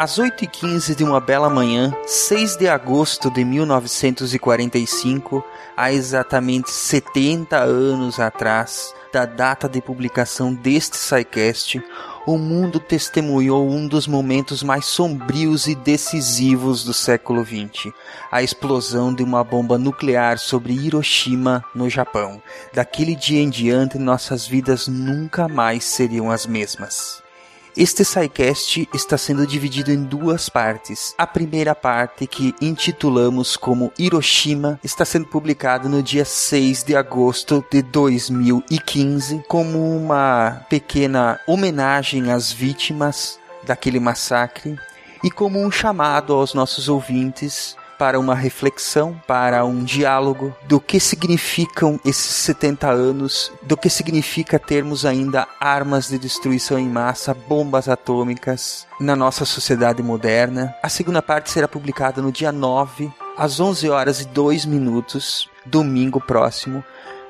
Às 8h15 de uma bela manhã, 6 de agosto de 1945, há exatamente 70 anos atrás da data de publicação deste SciCast, o mundo testemunhou um dos momentos mais sombrios e decisivos do século XX, a explosão de uma bomba nuclear sobre Hiroshima, no Japão. Daquele dia em diante, nossas vidas nunca mais seriam as mesmas. Este SciCast está sendo dividido em duas partes. A primeira parte, que intitulamos como Hiroshima, está sendo publicada no dia 6 de agosto de 2015, como uma pequena homenagem às vítimas daquele massacre e como um chamado aos nossos ouvintes para uma reflexão, para um diálogo do que significam esses 70 anos, do que significa termos ainda armas de destruição em massa, bombas atômicas na nossa sociedade moderna. A segunda parte será publicada no dia 9, às 11 horas e 2 minutos, domingo próximo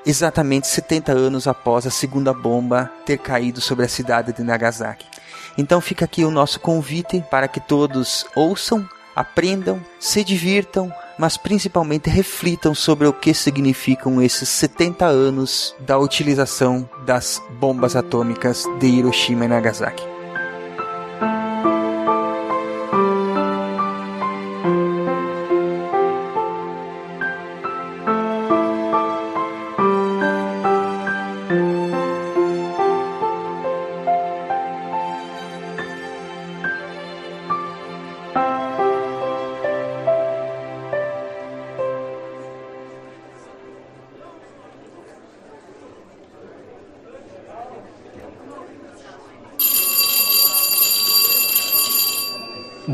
exatamente 70 anos após a segunda bomba ter caído sobre a cidade de Nagasaki. Então fica aqui o nosso convite para que todos ouçam aprendam, se divirtam, mas principalmente reflitam sobre o que significam esses 70 anos da utilização das bombas atômicas de Hiroshima e Nagasaki.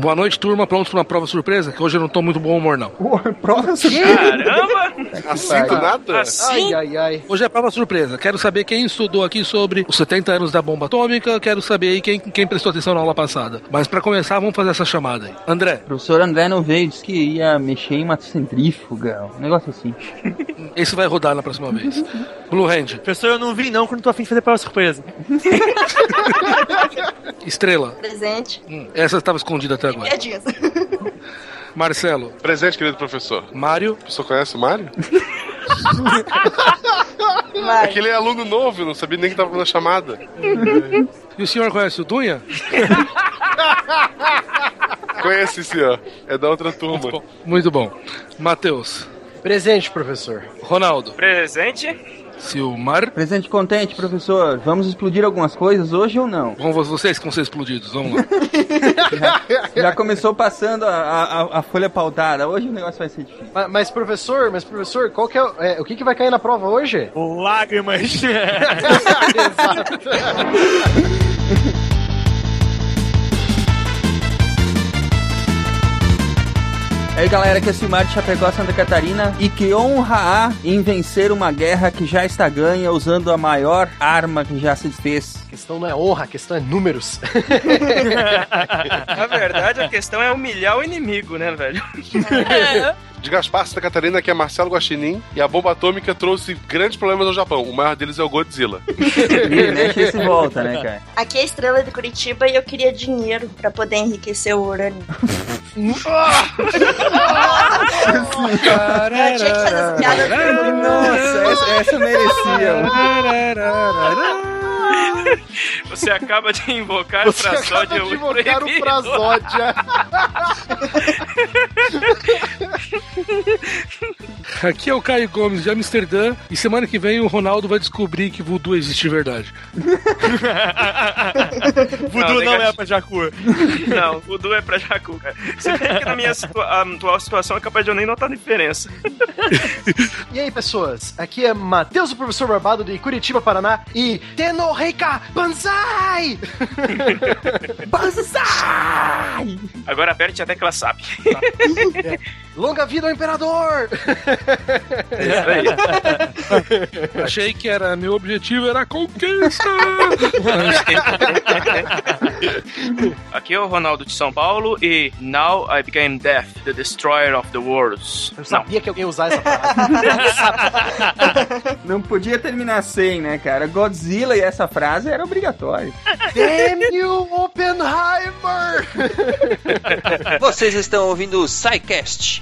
Boa noite, turma. Pronto para uma prova surpresa? Que hoje eu não tô muito bom humor, não. prova surpresa? Caramba! Assim do nada? Assim? Ai, ai, ai. Hoje é prova surpresa. Quero saber quem estudou aqui sobre os 70 anos da bomba atômica. Quero saber aí quem, quem prestou atenção na aula passada. Mas para começar, vamos fazer essa chamada aí. André, O professor André não veio, disse que ia mexer em uma centrífuga, um negócio assim. esse vai rodar na próxima vez. Blue Hand, Professor, eu não vim não, quando tô afim de fazer prova surpresa. Estrela. Presente. Hum, essa estava escondida até agora. Piadinhas. Marcelo, Presente, querido professor. Mário, O professor conhece o Mário? É Vai. que ele é aluno novo, não sabia nem que tava na chamada. e o senhor conhece o Dunha? Conhece ó. É da outra turma. Muito bom. Matheus, Presente, professor. Ronaldo, Presente. Silmar. Presente contente, professor. Vamos explodir algumas coisas hoje ou não? Vão vocês que vão ser explodidos, vamos lá. Já começou passando a, a, a folha pautada. Hoje o negócio vai ser difícil. Ma- Mas, professor, mas professor, qual que é, o- é, o que, que vai cair na prova hoje? Lágrimas. Aí galera, que é Silmar de Chapecó, Santa Catarina e que honra há em vencer uma guerra que já está ganha usando a maior arma que já se fez. A questão não é honra, a questão é números. Na verdade, a questão é humilhar o inimigo, né, velho? De Gaspar, Santa Catarina, que é Marcelo Guaxinim. E a bomba atômica trouxe grandes problemas ao Japão. O maior deles é o Godzilla. Mexe e se volta, né, cara? Aqui é a estrela de Curitiba e eu queria dinheiro pra poder enriquecer o urânio. Eu tinha que fazer essa piada. Nossa, essa, essa merecia. Você acaba de invocar Você o acaba Frasódia de invocar o Prazódia. Aqui é o Caio Gomes de Amsterdã e semana que vem o Ronaldo vai descobrir que voodoo existe de verdade. Voodoo não, negativo. é pra Jacu. Não, o Du é pra Jacu, cara. Você vê que na minha situa atual situação é capaz de eu nem notar a diferença. E aí, pessoas? Aqui é Matheus, o professor Barbado de Curitiba, Paraná. E Tenorreika Banzai! Banzai! Agora aperte a tecla SAP. Longa vida ao imperador! Achei que era meu objetivo era a conquista. Aqui é o Ronaldo de São Paulo e Now I became Death, the Destroyer of the Worlds. Eu Não, sabia que alguém ia usar essa frase. Não podia terminar sem, né, cara? Godzilla e essa frase era obrigatório. Damn you, Oppenheimer! Vocês estão ouvindo o SciCast,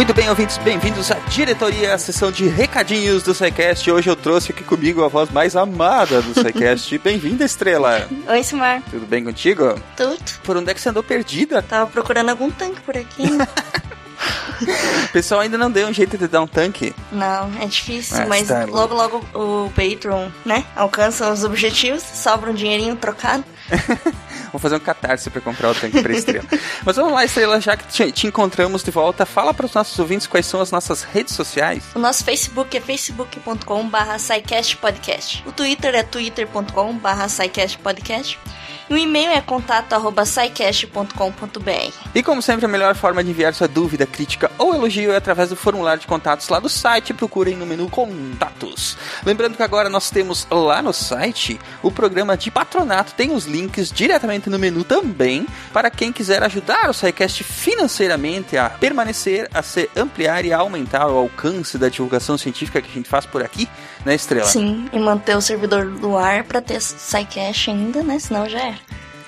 Muito bem, ouvintes, bem-vindos à diretoria, à sessão de recadinhos do SciCast. Hoje eu trouxe aqui comigo a voz mais amada do SciCast. Bem-vinda, Estrela. Oi, Simar. Tudo bem contigo? Tudo? Por onde é que você andou perdida? Tava procurando algum tanque por aqui. O pessoal ainda não deu um jeito de dar um tanque. Não, é difícil, Ah, mas tá logo logo o Patreon, né? Alcança os objetivos, sobra um dinheirinho trocado. Vou fazer um catarse pra comprar o tanque pra Estrela. Mas vamos lá, Estrela, já que te, te encontramos de volta, fala para os nossos ouvintes quais são as nossas redes sociais. O nosso Facebook é facebook.com barra Podcast. O Twitter é twitter.com barra Podcast. E o e-mail é contato arroba scicast.com.br. E como sempre, a melhor forma de enviar sua dúvida, crítica ou elogio é através do formulário de contatos lá do site. Procurem no menu Contatos. Lembrando que agora nós temos lá no site o programa de patronato. Tem os links diretamente no menu também para quem quiser ajudar o SciCast financeiramente a permanecer, a se ampliar e a aumentar o alcance da divulgação científica que a gente faz por aqui, né, Estrela? Sim, e manter o servidor do ar pra ter SciCast ainda, né? Senão já era.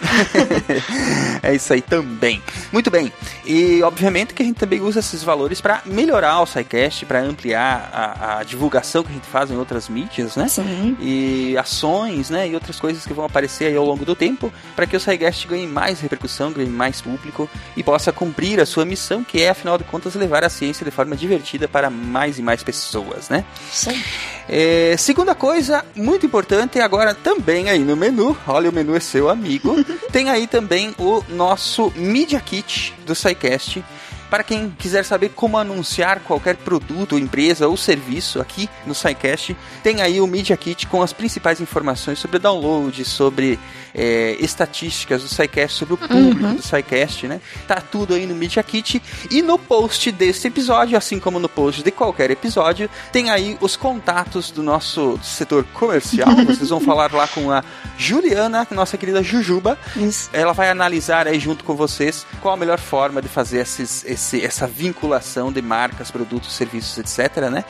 é isso aí também. Muito bem. E obviamente que a gente também usa esses valores para melhorar o SciCast, para ampliar a, a divulgação que a gente faz em outras mídias, né? Sim. E ações, né? E outras coisas que vão aparecer aí ao longo do tempo, para que o SciCast ganhe mais repercussão, ganhe mais público e possa cumprir a sua missão, que é, afinal de contas, levar a ciência de forma divertida para mais e mais pessoas, né? Aí. É, segunda coisa, muito importante, agora também aí no menu, olha o menu é seu amigo, tem aí também o nosso Media Kit do SciCast. Para quem quiser saber como anunciar qualquer produto, empresa ou serviço aqui no SciCast, tem aí o Media Kit com as principais informações sobre download, sobre é, estatísticas do SciCast, sobre o público do SciCast, né? Tá tudo aí no Media Kit. E no post desse episódio, assim como no post de qualquer episódio, tem aí os contatos do nosso setor comercial. Vocês vão falar lá com a Juliana, nossa querida Jujuba. Isso. Ela vai analisar aí junto com vocês qual a melhor forma de fazer esses, esse, essa vinculação de marcas, produtos, serviços, etc, né?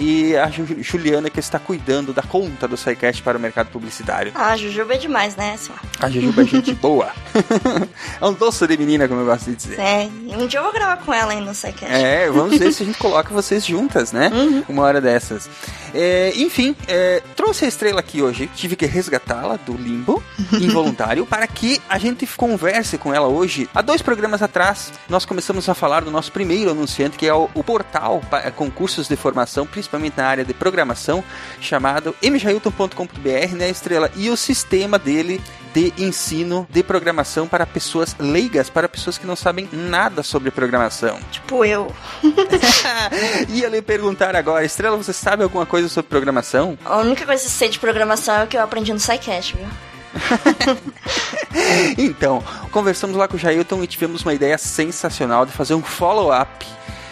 E a Ju- Juliana que está cuidando da conta do SciCast para o mercado publicitário. Ah, Jujuba é demais, né? A Jujuba é gente boa. é um doce de menina, como eu gosto de dizer. É, um dia eu vou gravar com ela aí no SciCast. É, vamos ver se a gente coloca vocês juntas, né? Uma hora dessas. É, enfim, é, trouxe a estrela aqui hoje. Tive que resgatá-la do limbo involuntário para que a gente converse com ela hoje. Há dois programas atrás, nós começamos a falar do nosso primeiro anunciante, que é o, o portal pa- com cursos de formação, principalmente na área de programação, chamado mjailton.com.br, né, estrela? E o sistema dele de ensino de programação para pessoas leigas, para pessoas que não sabem nada sobre programação. Tipo eu. Ia lhe perguntar agora, Estrela, você sabe alguma coisa sobre programação? A única coisa que eu sei de programação é o que eu aprendi no SciCast, viu? Então, conversamos lá com o Jailton e tivemos uma ideia sensacional de fazer um follow-up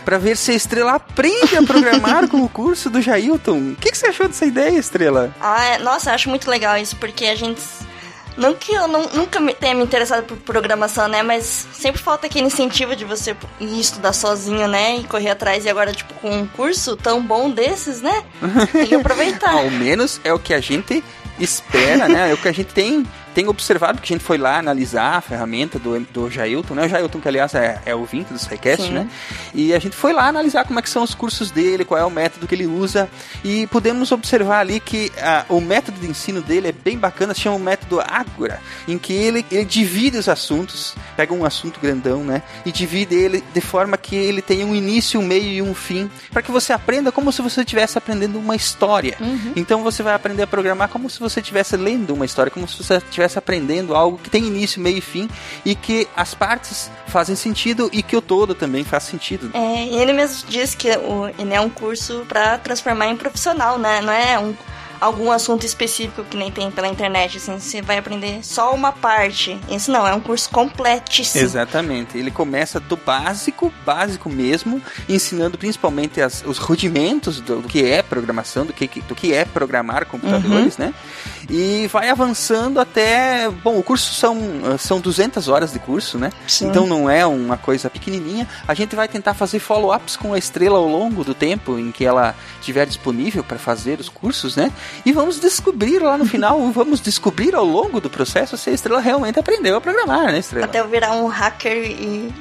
para ver se a Estrela aprende a programar com o curso do Jailton. O que, que você achou dessa ideia, Estrela? Ah, é- nossa, eu acho muito legal isso, porque a gente. Não que eu não- nunca me tenha me interessado por programação, né? Mas sempre falta aquele incentivo de você ir estudar sozinho, né? E correr atrás. E agora, tipo, com um curso tão bom desses, né? Tem que aproveitar. Ao menos é o que a gente espera, né? É o que a gente tem, tem observado, porque a gente foi lá analisar a ferramenta do, do Jailton, né? O Jailton, que aliás é, é ouvinte do SciCast, né? E a gente foi lá analisar como é que são os cursos dele, qual é o método que ele usa, e pudemos observar ali que ah, o método de ensino dele é bem bacana, se chama o método Ágora, em que ele, ele divide os assuntos, pega um assunto grandão, né? E divide ele de forma que ele tenha um início, um meio e um fim, para que você aprenda como se você estivesse aprendendo uma história. Então você vai aprender a programar como se você estivesse lendo uma história, como se você estivesse aprendendo algo que tem início, meio e fim, e que as partes fazem sentido e que o todo também faz sentido. É, ele mesmo diz que o, ele é um curso pra transformar em profissional, né? Não é um, algum assunto específico que nem tem pela internet, assim, você vai aprender só uma parte. Esse não, é um curso completíssimo. Exatamente. Ele começa do básico, básico mesmo, ensinando principalmente as- os rudimentos do, do que é programação, do que, do que é programar computadores, né? E vai avançando até. Bom, o curso são, são 200 horas de curso, né? Sim. Então não é uma coisa pequenininha. A gente vai tentar fazer follow-ups com a estrela ao longo do tempo em que ela estiver disponível para fazer os cursos, né? E vamos descobrir lá no final, vamos descobrir ao longo do processo se a estrela realmente aprendeu a programar, né, estrela? Até eu virar um hacker e.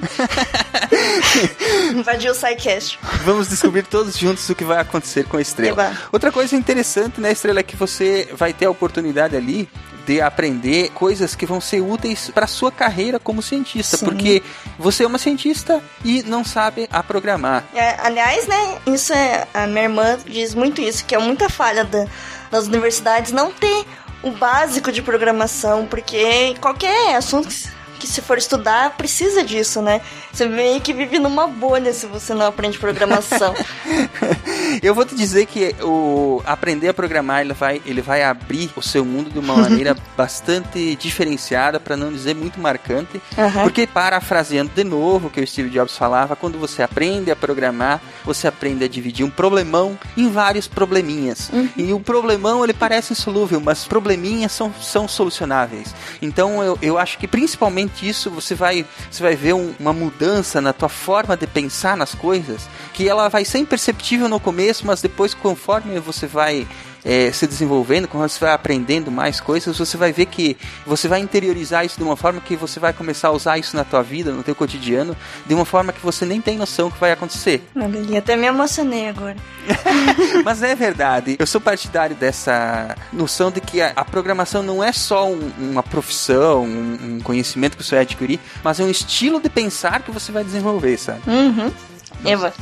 invadir o SciCast. Vamos descobrir todos juntos o que vai acontecer com a estrela. Eba. Outra coisa interessante na estrela é que você vai ter a oportunidade ali de aprender coisas que vão ser úteis para sua carreira como cientista, Sim. porque você é uma cientista e não sabe a programar. É, aliás, né, isso é. A minha irmã diz muito isso, que é muita falha da- das universidades não ter o básico de programação, porque qualquer assunto que se for estudar precisa disso, né? Você meio que vive numa bolha se você não aprende programação. Eu vou te dizer que o aprender a programar ele vai, ele vai abrir o seu mundo de uma maneira bastante diferenciada, para não dizer muito marcante. Aham. Porque, parafraseando de novo o que o Steve Jobs falava, quando você aprende a programar, você aprende a dividir um problemão em vários probleminhas. E o problemão ele parece insolúvel, mas probleminhas são, são solucionáveis. Então eu, eu acho que principalmente isso você vai, você vai ver um- uma mudança na tua forma de pensar nas coisas, que ela vai ser imperceptível no começo, mas depois conforme você vai é, se desenvolvendo, quando você vai aprendendo mais coisas, você vai ver que você vai interiorizar isso de uma forma que você vai começar a usar isso na tua vida, no teu cotidiano, de uma forma que você nem tem noção que vai acontecer. Olha ali, até me emocionei agora. Mas é verdade, eu sou partidário dessa noção de que a, a programação não é só um- uma profissão, um, um conhecimento que você vai adquirir, mas é um estilo de pensar que você vai desenvolver, sabe? Uhum. Eva.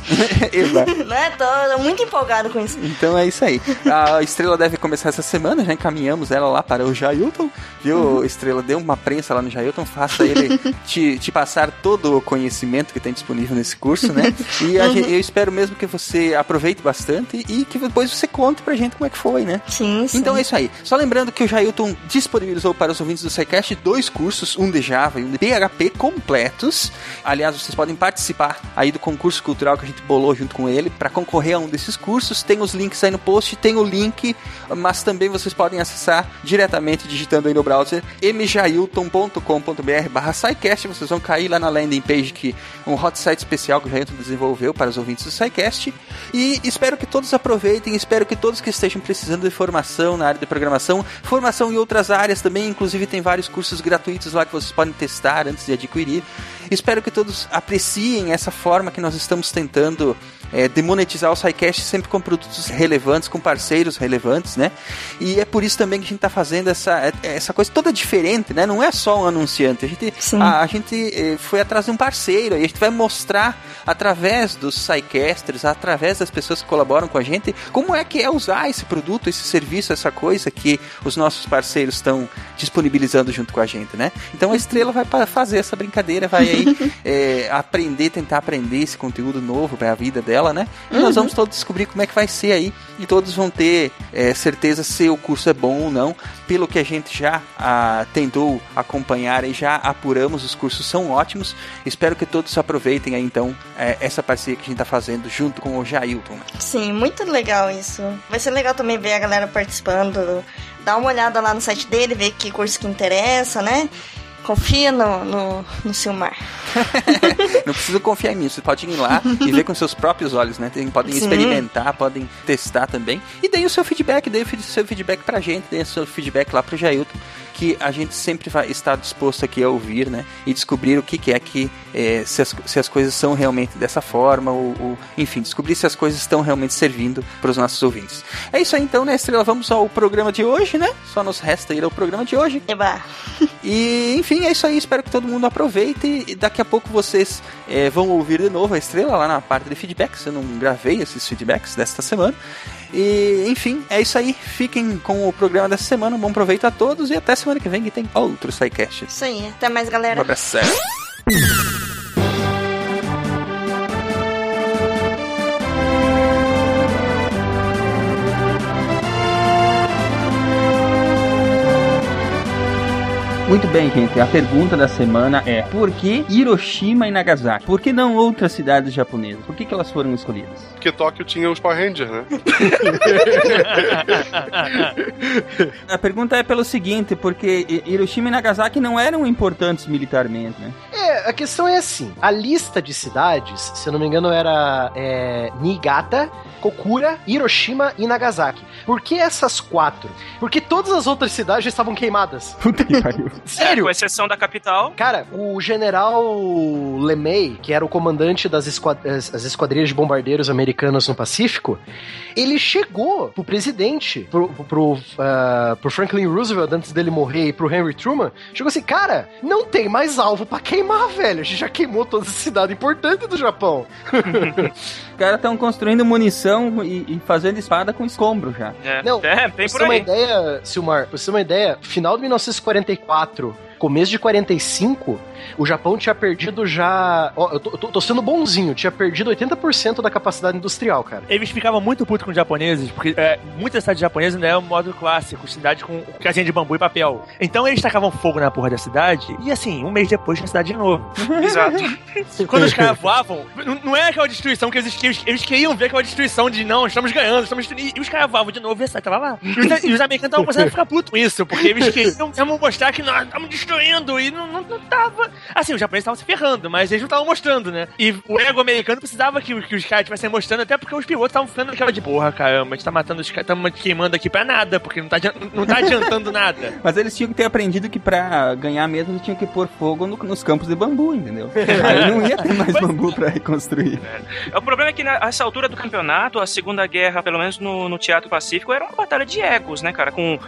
Eva. né? Tô, tô muito empolgado com isso. Então é isso aí. A Estrela deve começar essa semana, já encaminhamos ela lá para o Jailton. Viu, Uhum. Estrela? Dê uma prensa lá no Jailton, faça ele te, te passar todo o conhecimento que tem disponível nesse curso, né? E a Uhum. eu espero mesmo que você aproveite bastante e que depois você conte pra gente como é que foi, né? Sim, sim. Então é isso aí. Só lembrando que o Jailton disponibilizou para os ouvintes do SciCast dois cursos, um de Java e um de PHP completos. Aliás, vocês podem participar aí do concurso cultural que a gente bolou junto com ele para concorrer a um desses cursos. Tem os links aí no post, tem o link, mas também vocês podem acessar diretamente digitando aí no browser mjailton.com.br barra SciCast. Vocês vão cair lá na landing page que um hot site especial que o Jailton desenvolveu para os ouvintes do SciCast. E espero que todos aproveitem, espero que todos que estejam precisando de formação na área de programação, formação em outras áreas também, inclusive tem vários cursos gratuitos lá que vocês podem testar antes de adquirir. Espero que todos apreciem essa forma que nós estamos tentando é, demonetizar o SciCast sempre com produtos relevantes, com parceiros relevantes, né? E é por isso também que a gente está fazendo essa, essa coisa toda diferente, né? Não é só um anunciante, a gente, a, a gente eh, foi atrás de um parceiro e a gente vai mostrar através dos SciCasters, através das pessoas que colaboram com a gente, como é que é usar esse produto, esse serviço, essa coisa que os nossos parceiros estão disponibilizando junto com a gente, né? Então a Estrela vai fazer essa brincadeira, vai aí eh, aprender, tentar aprender esse conteúdo novo para a vida dela, né? E nós vamos todos descobrir como é que vai ser aí e todos vão ter eh, certeza se o curso é bom ou não. Pelo que a gente já ah, tentou acompanhar e já apuramos, os cursos são ótimos. Espero que todos aproveitem aí então eh, essa parceria que a gente está fazendo junto com o Jailton. né? Sim, muito legal isso. Vai ser legal também ver a galera participando. Dar uma olhada lá no site dele, ver que curso que interessa, né? Confia no, no, no Silmar. Não precisa confiar em mim, você pode ir lá e ver com seus próprios olhos, né? Podem Sim. experimentar, podem testar também. E deem o seu feedback, deem o seu feedback pra gente, deem o seu feedback lá pro Jailton, que a gente sempre vai estar disposto aqui a ouvir, né? E descobrir o que, que é que, eh, se, as, se as coisas são realmente dessa forma, ou, ou, enfim, descobrir se as coisas estão realmente servindo para os nossos ouvintes. É isso aí então, né, Estrela? Vamos ao programa de hoje, né? Só nos resta ir ao programa de hoje. Eba. E enfim, é isso aí. Espero que todo mundo aproveite. E daqui a pouco vocês eh, vão ouvir de novo a estrela lá na parte de feedbacks. Eu não gravei esses feedbacks desta semana. E enfim, é isso aí. Fiquem com o programa dessa semana. Um bom proveito a todos e até semana que vem que tem outro SciCast. Isso aí. Até mais, Um galera. abraço. Muito bem, gente. A pergunta da semana é: por que Hiroshima e Nagasaki? Por que não outras cidades japonesas? Por que, que elas foram escolhidas? Porque Tóquio tinha os Power Rangers, né? A pergunta é pelo seguinte: porque Hi- Hiroshima e Nagasaki não eram importantes militarmente, né? É, a questão é assim: a lista de cidades, se eu não me engano, era é, Niigata, Kokura, Hiroshima e Nagasaki. Por que essas quatro? Porque todas as outras cidades já estavam queimadas. Puta que pariu. É, Sério? com exceção da capital. Cara, o general LeMay, que era o comandante das esquad as, as esquadrilhas de bombardeiros americanos no Pacífico, ele chegou pro presidente, pro, pro, ah, pro Franklin Roosevelt, antes dele morrer, e pro Henry Truman, chegou assim, cara, não tem mais alvo pra queimar, velho. A gente já queimou toda essa cidade importante do Japão. Os caras estão construindo munição e, e fazendo espada com escombro já. É, Não, é tem Pra você ter uma ideia, Silmar, pra você ter uma ideia, final de 1944, começo de 45, o Japão tinha perdido já. Ó, eu tô, eu tô- tô sendo bonzinho, tinha perdido 80% da capacidade industrial, cara. Eles ficavam muito putos com os japoneses, porque é, muitas cidades japonesas ainda é o modo clássico, cidade com casinha de bambu e papel. Então eles tacavam fogo na porra da cidade, e assim, um mês depois tinha cidade de novo. Exato. Quando os caras voavam, não- não é aquela destruição que eles, eles, eles queriam ver aquela destruição de não, estamos ganhando, estamos destruindo. E os caras voavam de novo e a cidade tava lá. E os, e os americanos estavam começando a ficar putos com isso, porque eles queriam queriam mostrar que nós estamos destruindo e não, não, não tava. Assim, os japoneses estavam se ferrando, mas eles não estavam mostrando, né? E o ego americano precisava que, que os caras estivessem mostrando, até porque os pilotos estavam ficando naquela de porra, caramba, a gente tá matando os caras, estamos queimando aqui pra nada, porque não tá, não tá adiantando nada. Mas eles tinham que ter aprendido que pra ganhar mesmo eles tinham que pôr fogo no- nos campos de bambu, entendeu? Aí não ia ter mais bambu pra reconstruir. O problema é que nessa altura do campeonato, a Segunda Guerra, pelo menos no, no Teatro Pacífico, era uma batalha de egos, né, cara? Com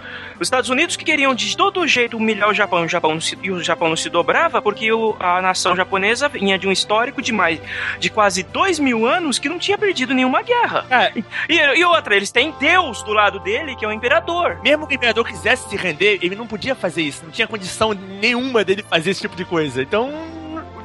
os Estados Unidos que queriam de todo jeito humilhar o Japão, e o Japão não se, e o Japão não se dobrava, porque o- a nação japonesa vinha de um histórico de mais de quase dois mil anos que não tinha perdido nenhuma guerra. Cara, E, e outra, eles têm Deus do lado dele, que é o imperador. Mesmo que o imperador quisesse se render, ele não podia fazer isso. Não tinha condição nenhuma dele fazer esse tipo de coisa. Então,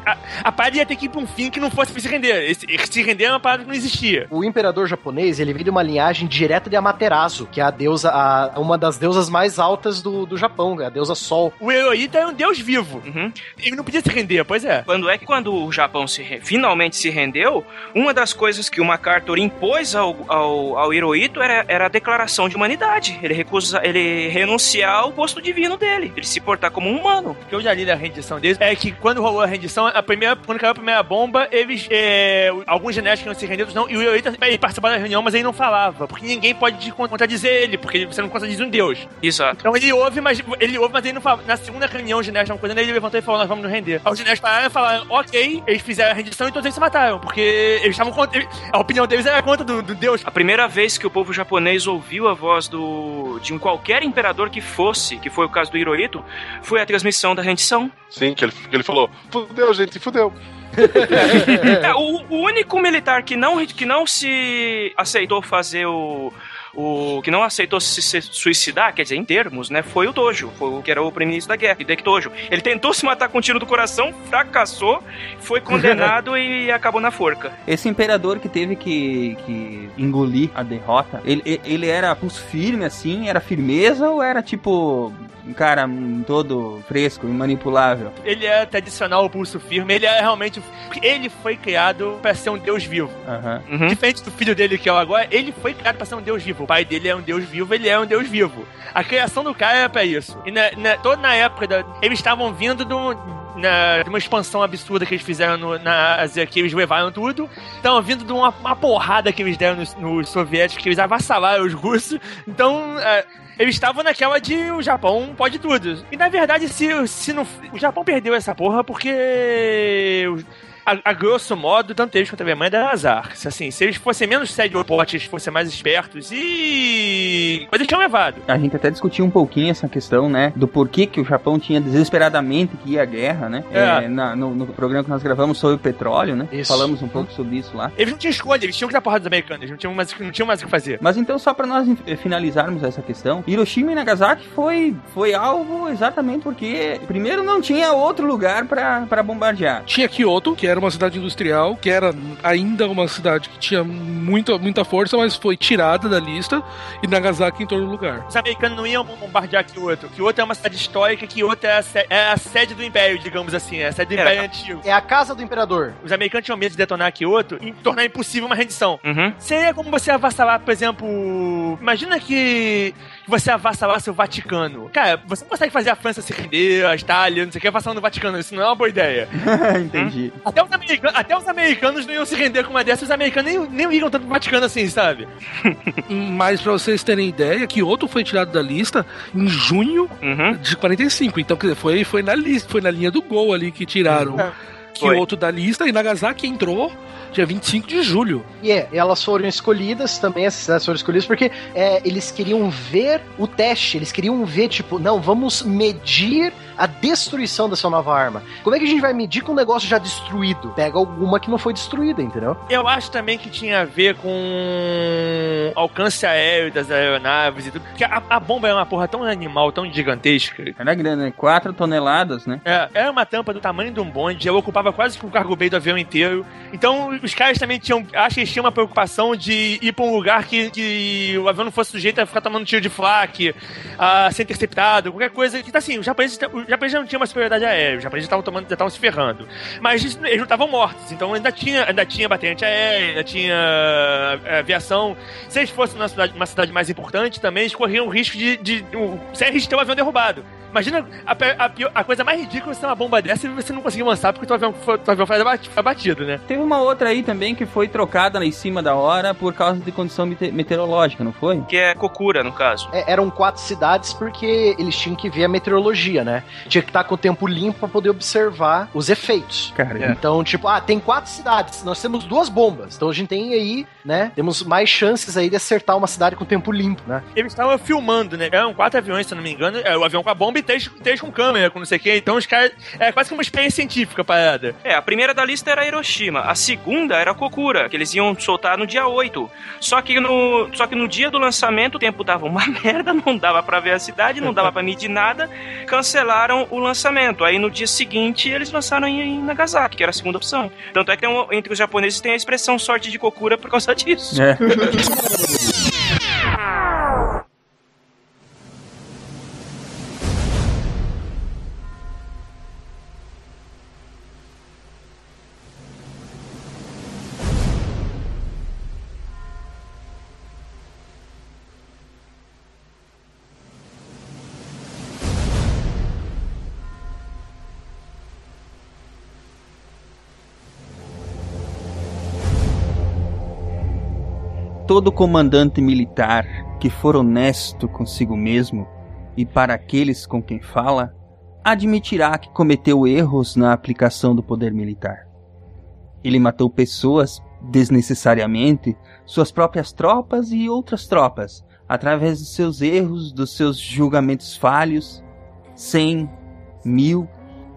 a, a parada ia ter que ir pra um fim que não fosse pra se render. Esse, se render é uma parada que não existia. O imperador japonês, ele veio de uma linhagem direta de Amaterasu, que é a deusa, a- uma das deusas mais altas do, do Japão, a deusa Sol. O Heroíta é um deus vivo. Uhum. Ele não podia se render, pois é. Quando é que quando o Japão se re- finalmente se rendeu, uma das coisas que o MacArthur impôs ao, ao, ao Hirohito era, era a declaração de humanidade. Ele recusa, ele renunciar ao posto divino dele, ele se portar como um humano. O que eu já li da rendição deles é que quando rolou a rendição, a primeira, quando caiu a primeira bomba, eles. é, alguns genéticos iam se render, outros não. E o Heroíta ele participava da reunião, mas ele não falava. Porque ninguém pode contradizer ele, porque você não contradiz um deus. Exato. Então ele ouve, mas ele ouve, mas ele não fala. Na segunda reunião, os genéticos, uma coisa, ele levantou e falou: Nós vamos nos render. Aí os genéticos pararam e falaram: Ok, eles fizeram a rendição e todos eles se mataram. Porque eles estavam contra. A opinião deles era contra do, do Deus. A primeira vez que o povo japonês ouviu a voz do de um qualquer imperador que fosse, que foi o caso do Hirohito, foi a transmissão da rendição. Sim, que ele, que ele falou: fudeu, gente, fudeu. É, o, o único militar que não, que não se aceitou fazer o. O que não aceitou se, se suicidar, quer dizer, em termos, né? Foi o Tojo, foi o que era o primeiro-ministro da guerra, Hideki Tojo. Ele tentou se matar com um tiro do coração, fracassou, foi condenado e acabou na forca. Esse imperador que teve que, que engolir a derrota, ele, ele- era pulso firme assim? Era firmeza ou era tipo um cara todo fresco e manipulável? Ele é tradicional, o pulso firme. Ele é realmente. Ele foi criado pra ser um deus vivo. Uhum. Diferente do filho dele, que é o agora, ele foi criado pra ser um deus vivo. O pai dele é um deus vivo, ele é um deus vivo. A criação do cara é pra isso. E na, na, toda na época, da, eles estavam vindo do, na, de uma expansão absurda que eles fizeram no- na Ásia, que eles levaram tudo. Estavam vindo de uma, uma porrada que eles deram nos, nos soviéticos, que eles avassalaram os russos. Então, é, eles estavam naquela de o Japão pode tudo. E na verdade, se, se não, o Japão perdeu essa porra porque. os- A, a grosso modo, tanto eles quanto a minha mãe deram azar. Se, Assim, se eles fossem menos sério-potes, fossem mais espertos e. Mas eles tinham levado. A gente até discutiu um pouquinho essa questão, né? Do porquê que o Japão tinha desesperadamente que ir à guerra, né? É. É, na- no, no programa que nós gravamos sobre o petróleo, né? Isso. Falamos um pouco sobre isso lá. Eles não tinham escolha, eles tinham que dar porrada dos americanos, eles não tinham mais, não tinham mais o que fazer. Mas então, só para nós eh, finalizarmos essa questão, Hiroshima e Nagasaki foi, foi alvo exatamente porque, primeiro, não tinha outro lugar para bombardear. Tinha Kyoto, que era uma cidade industrial, que era ainda uma cidade que tinha muita, muita força, mas foi tirada da lista e Nagasaki entrou no lugar. Os americanos não iam bombardear Kyoto. Kyoto é uma cidade histórica, Kyoto é a, se- é a sede do Império, digamos assim, é a sede do É. Império Antigo. É a casa do imperador. Os americanos tinham medo de detonar Kyoto e tornar impossível uma rendição. Uhum. Seria como você avassalar, por exemplo. Imagina que você avassalasse o Vaticano. Cara, você não consegue fazer a França se render, a Itália, não sei o que, avassalando o Vaticano. Isso não é uma boa ideia. Entendi. Até os, americanos, até os americanos não iam se render com uma dessas, os americanos nem, nem ligam tanto pro Vaticano assim, sabe? Mas pra vocês terem ideia, Kyoto foi tirado da lista em junho Uhum. de 45. Então, quer dizer, foi, foi na lista, foi na linha do gol ali que tiraram É. Kyoto da lista e Nagasaki entrou dia 25 de julho. E é, elas foram escolhidas também, essas cidades foram escolhidas porque é, eles queriam ver o teste, eles queriam ver, tipo, não, vamos medir a destruição dessa nova arma. Como é que a gente vai medir com um negócio já destruído? Pega alguma que não foi destruída, entendeu? Eu acho também que tinha a ver com alcance aéreo das aeronaves e tudo. Porque a, a bomba é uma porra tão animal, tão gigantesca. Era grande, né? 4 toneladas, né? É, era uma tampa do tamanho de um bonde, ela ocupava quase que o cargo bay do avião inteiro. Então, os caras também tinham. Acho que eles tinham uma preocupação de ir pra um lugar que, que o avião não fosse sujeito a ficar tomando tiro de flak, a ser interceptado, qualquer coisa. Que, assim, os japoneses, os japoneses já não tinham uma superioridade aérea, os japoneses estavam tomando, já estavam se ferrando. Mas eles não estavam mortos, então ainda tinha, ainda tinha batente aérea, ainda tinha é, aviação. Se eles fossem numa cidade, uma cidade mais importante, também eles corriam o risco de. de, de sem risco de ter um avião derrubado. Imagina a, a a coisa mais ridícula é ser uma bomba dessa e você não conseguir lançar porque o avião teu avião foi abati- foi abatido, né? Teve uma outra aí também que foi trocada lá em cima da hora por causa de condição mete- meteorológica, não foi? Que é Kokura, no caso. É, eram quatro cidades porque eles tinham que ver a meteorologia, né? Tinha que estar com o tempo limpo pra poder observar os efeitos. Cara, Então, tipo, ah, tem quatro cidades, nós temos duas bombas. Então a gente tem aí, né? Temos mais chances aí de acertar uma cidade com tempo limpo, né? Eles estavam filmando, né? Eram quatro aviões, se eu não me engano. É, o avião com a bomba e três, três com câmera, com não sei o quê. Então os caras. É quase que uma experiência científica a parada. É, a primeira da lista era Hiroshima, a segunda era Kokura, que eles iam soltar no dia 8. Só que no, só que no dia do lançamento o tempo dava uma merda, não dava pra ver a cidade, não dava pra medir nada, cancelaram o lançamento. Aí no dia seguinte eles lançaram em, em Nagasaki, que era a segunda opção. Tanto é que tem um- entre os japoneses tem a expressão sorte de Kokura por causa disso. É. Todo comandante militar que for honesto consigo mesmo e para aqueles com quem fala, admitirá que cometeu erros na aplicação do poder militar. Ele matou pessoas desnecessariamente, suas próprias tropas e outras tropas, através dos seus erros, dos seus julgamentos falhos, cem, mil,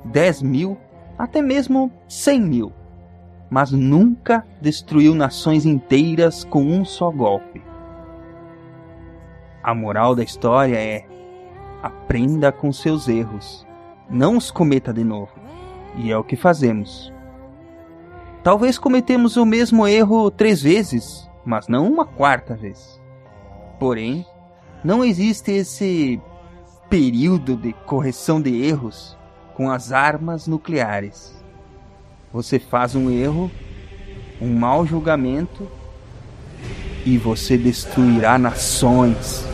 dez mil, até mesmo cem mil mas nunca destruiu nações inteiras com um só golpe. A moral da história é: aprenda com seus erros, não os cometa de novo. E é o que fazemos. Talvez cometemos o mesmo erro três vezes, mas não uma quarta vez. Porém, não existe esse período de correção de erros com as armas nucleares. Você faz um erro, um mau julgamento e você destruirá nações.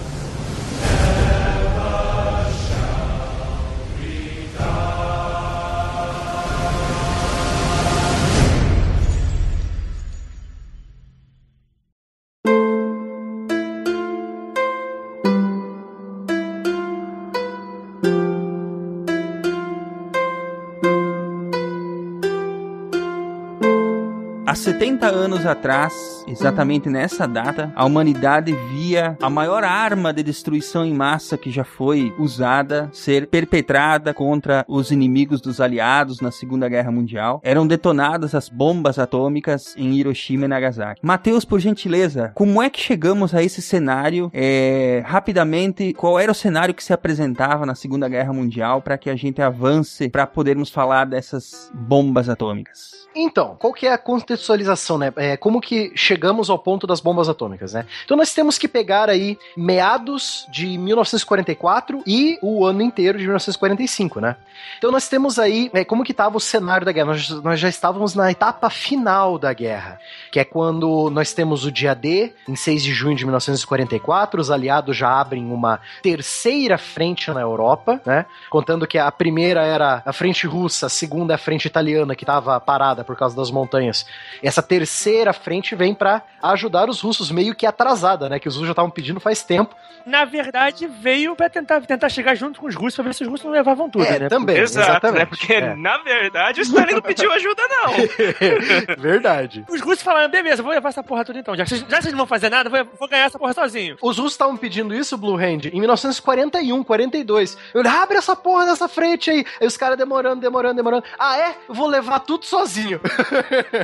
70 anos atrás, exatamente nessa data, a humanidade via a maior arma de destruição em massa que já foi usada ser perpetrada contra os inimigos dos aliados na Segunda Guerra Mundial. Eram detonadas as bombas atômicas em Hiroshima e Nagasaki. Mateus, por gentileza, como é que chegamos a esse cenário? É, rapidamente, qual era o cenário que se apresentava na Segunda Guerra Mundial para que a gente avance para podermos falar dessas bombas atômicas? Então, qual que é a contextualização, né? É, como que chegamos ao ponto das bombas atômicas, né? Então nós temos que pegar aí meados de 1944 e o ano inteiro de 1945, né? Então nós temos aí é, como que estava o cenário da guerra. Nós, nós, já estávamos na etapa final da guerra, que é quando nós temos o dia D, em 6 de junho de 1944, os aliados já abrem uma terceira frente na Europa, né? Contando que a primeira era a frente russa, a segunda é a frente italiana, que estava parada por causa das montanhas. Essa terceira frente vem para ajudar os russos meio que atrasada, né? Que os russos já estavam pedindo faz tempo. Na verdade, veio para tentar, tentar chegar junto com os russos pra ver se os russos não levavam tudo, É, né? também, Exato, exatamente. né? Porque, É. na verdade, o Stalin não pediu ajuda, não. Verdade. Os russos falaram, beleza, vou levar essa porra toda então. Já que vocês, já vocês não vão fazer nada, vou, vou ganhar essa porra sozinho. Os russos estavam pedindo isso, Blue Hand, em 1941, 42. Eu falei, abre essa porra dessa frente aí. Aí os caras demorando, demorando, demorando. Ah, é? Eu vou levar tudo sozinho.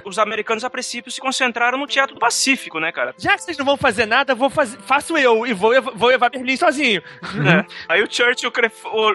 Os americanos, a princípio, se concentraram no Teatro do Pacífico, né, cara? Já que vocês não vão fazer nada, vou fazer, faço eu e vou, vou levar Berlim sozinho. É. Aí o Churchill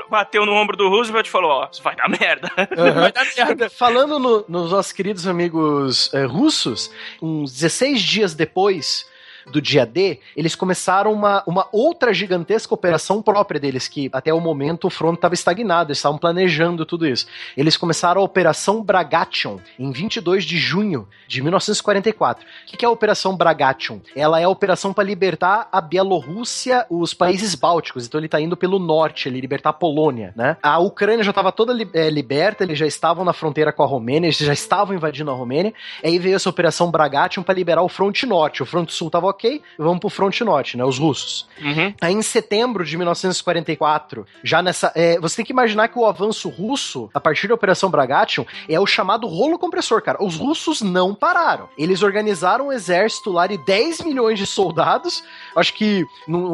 bateu no ombro do Roosevelt e falou, ó, isso vai dar merda. Vai dar merda. Falando no- nos nossos queridos amigos eh, russos, uns 16 dias depois do dia D, eles começaram uma, uma outra gigantesca operação própria deles, que até o momento o front estava estagnado, eles estavam planejando tudo isso. Eles começaram a Operação Bragation em 22 de junho de 1944. O que é a Operação Bragation? Ela é a operação para libertar a Bielorrússia, os países bálticos, então ele está indo pelo norte, ele libertar a Polônia, né? A Ucrânia já estava toda eh, liberta, eles já estavam na fronteira com a Romênia, eles já estavam invadindo a Romênia, aí veio essa Operação Bragation para liberar o fronte norte. O fronte sul estava ok, vamos pro fronte norte, né? Os russos. Uhum. Aí em setembro de 1944, já nessa. é, você tem que imaginar que o avanço russo, a partir da Operação Bragation, é o chamado rolo compressor, cara. Os russos não pararam. Eles organizaram um exército lá de 10 milhões de soldados, acho que,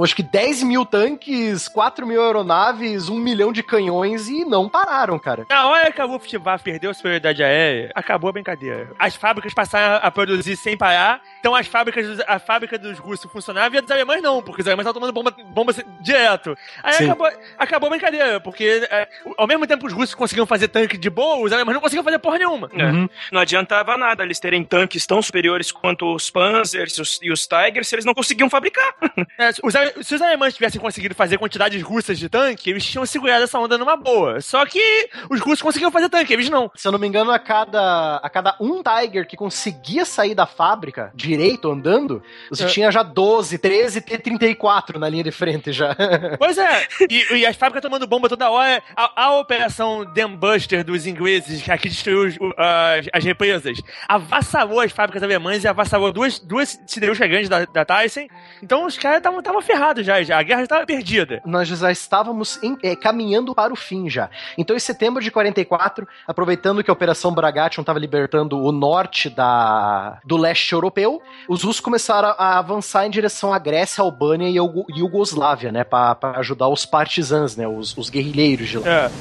acho que 10 mil tanques, 4 mil aeronaves, 1 milhão de canhões e não pararam, cara. Na hora que a Luftwaffe perdeu a superioridade aérea, acabou a brincadeira. As fábricas passaram a produzir sem parar, então as fábricas, a fábrica dos russos funcionava e a dos alemães não, porque os alemães estavam tomando bomba, bomba direto. Aí Sim. acabou, acabou a brincadeira, porque é, ao mesmo tempo que os russos conseguiam fazer tanque de boa, os alemães não conseguiam fazer porra nenhuma. É. Não adiantava nada eles terem tanques tão superiores quanto os Panzers e os, e os Tigers se eles não conseguiam fabricar. É, os se os alemães tivessem conseguido fazer quantidades russas de tanque, eles tinham segurado essa onda numa boa. Só que os russos conseguiam fazer tanque, eles não. Se eu não me engano, a cada, a cada um Tiger que conseguia sair da fábrica direito andando, você É. tinha já 12, 13 T-34 na linha de frente já. Pois é, e, e as fábricas tomando bomba toda hora. A, a operação Dambuster dos ingleses, que aqui destruiu os- o- as, as represas, avassalou as fábricas alemãs e avassalou duas, duas siderúrgicas grandes da, da Tyson. Então os caras estavam ferrados já, já, a guerra já estava perdida. Nós já estávamos em- eh, caminhando para o fim já. Então, em setembro de 44, aproveitando que a Operação Bragation estava libertando o norte da, do leste europeu, os russos começaram a avançar em direção à Grécia, Albânia e Iugoslávia, né? Para ajudar os partisans, né? Os, os guerrilheiros de lá. É.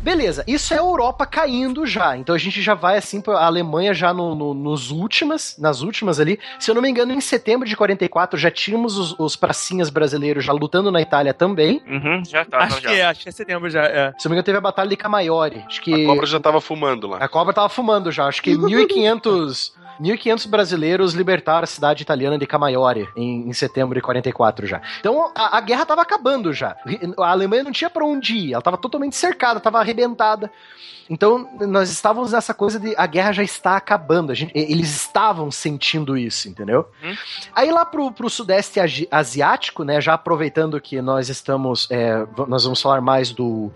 Beleza, isso é a Europa caindo já. Então a gente já vai assim pra Alemanha já no, no- nos últimas, nas últimas ali. Se eu não me engano, em setembro de 44 já tínhamos os, os pracinhas brasileiros já lutando na Itália também. Uhum, já tava, acho já. que é, acho que é setembro já. É. Se eu não me engano, teve a Batalha de Camaiore. Acho que A cobra já tava fumando lá. a cobra tava fumando já. Acho que 1500 1.500 brasileiros libertaram a cidade italiana de Camaiore em, em setembro de 44 já. Então a, a guerra tava acabando já. A Alemanha não tinha pra onde ir, ela tava totalmente cercada, tava arrebentada. Então nós estávamos nessa coisa de a guerra já está acabando. Gente, eles estavam sentindo isso, entendeu? Hum. Aí lá pro, pro sudeste asiático, né? Já aproveitando que nós estamos, é, nós vamos falar mais do,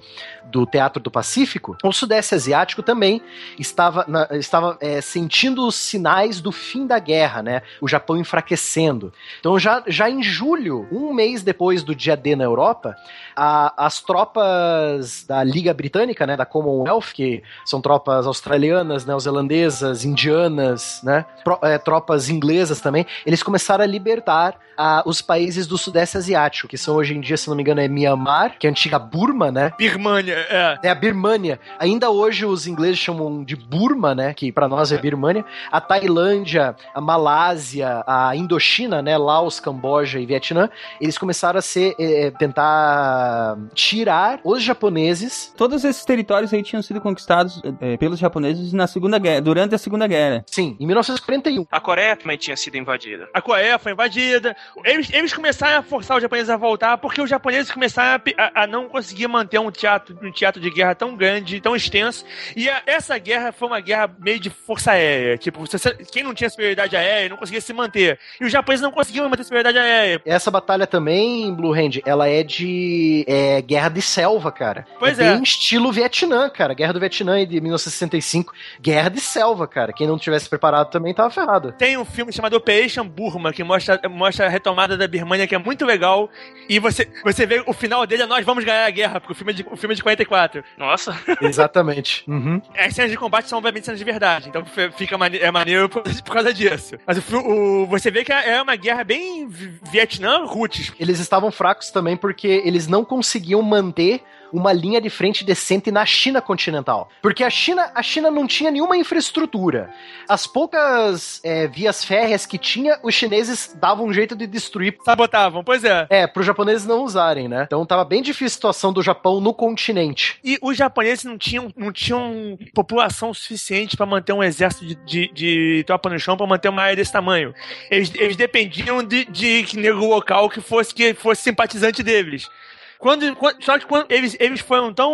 do Teatro do Pacífico. O sudeste asiático também estava, na- estava é, sentindo os sinais do fim da guerra, né? O Japão enfraquecendo. Então já, já em julho, um mês depois do dia D na Europa, a- as tropas da Liga Britânica né, da Commonwealth, que são tropas australianas, neozelandesas, indianas, né, pro, é, tropas inglesas também, eles começaram a libertar ah, os países do Sudeste Asiático, que são hoje em dia, se não me engano, é Myanmar, que é a antiga Burma, né? Birmania, é. É a Birmânia. Ainda hoje os ingleses chamam de Burma, né? Que para nós é Birmânia. A Tailândia, a Malásia, a Indochina, né? Laos, Camboja e Vietnã, eles começaram a ser é, tentar tirar os japoneses. Todos esses territórios aí tinham sido conquistados é, pelos japoneses na Segunda Guerra, durante a Segunda Guerra. Sim, em 1941. A Coreia também tinha sido invadida. A Coreia foi invadida. Eles, eles começaram a forçar os japoneses a voltar porque os japoneses começaram a, a, a não conseguir manter um teatro, um teatro de guerra tão grande, tão extenso. E a, essa guerra foi uma guerra meio de força aérea. Tipo, você, quem não tinha superioridade aérea não conseguia se manter. E os japoneses não conseguiam manter superioridade aérea. Essa batalha também, Blue Hand, ela é de é, guerra de selva, cara. Pois é. é. Bem estilo Vietnã, cara. Guerra do Vietnã de 1965. Guerra de selva, cara. Quem não tivesse preparado também tava ferrado. Tem um filme chamado Operation Burma, que mostra, mostra a retomada da Birmania, que é muito legal. E você, você vê o final dele é nós vamos ganhar a guerra, porque o filme é de, o filme é de 44. Nossa. Exatamente. Uhum. As cenas de combate são obviamente cenas de verdade, então fica mane é maneiro por, por causa disso. Mas o, o- você vê que é uma guerra bem vi- Vietnã-Roots. Eles estavam fracos também porque eles não conseguiam manter uma linha de frente decente na China continental. Porque a China, a China não tinha nenhuma infraestrutura. As poucas é, vias férreas que tinha, os chineses davam um jeito de destruir. Sabotavam, pois é. É, para os japoneses não usarem, né? Então tava bem difícil a situação do Japão no continente. E os japoneses não tinham, não tinham população suficiente para manter um exército de, de, de tropa no chão para manter uma área desse tamanho. Eles, eles dependiam de, de que nego local que fosse, que fosse simpatizante deles. Quando, quando- só que quando eles, eles foram tão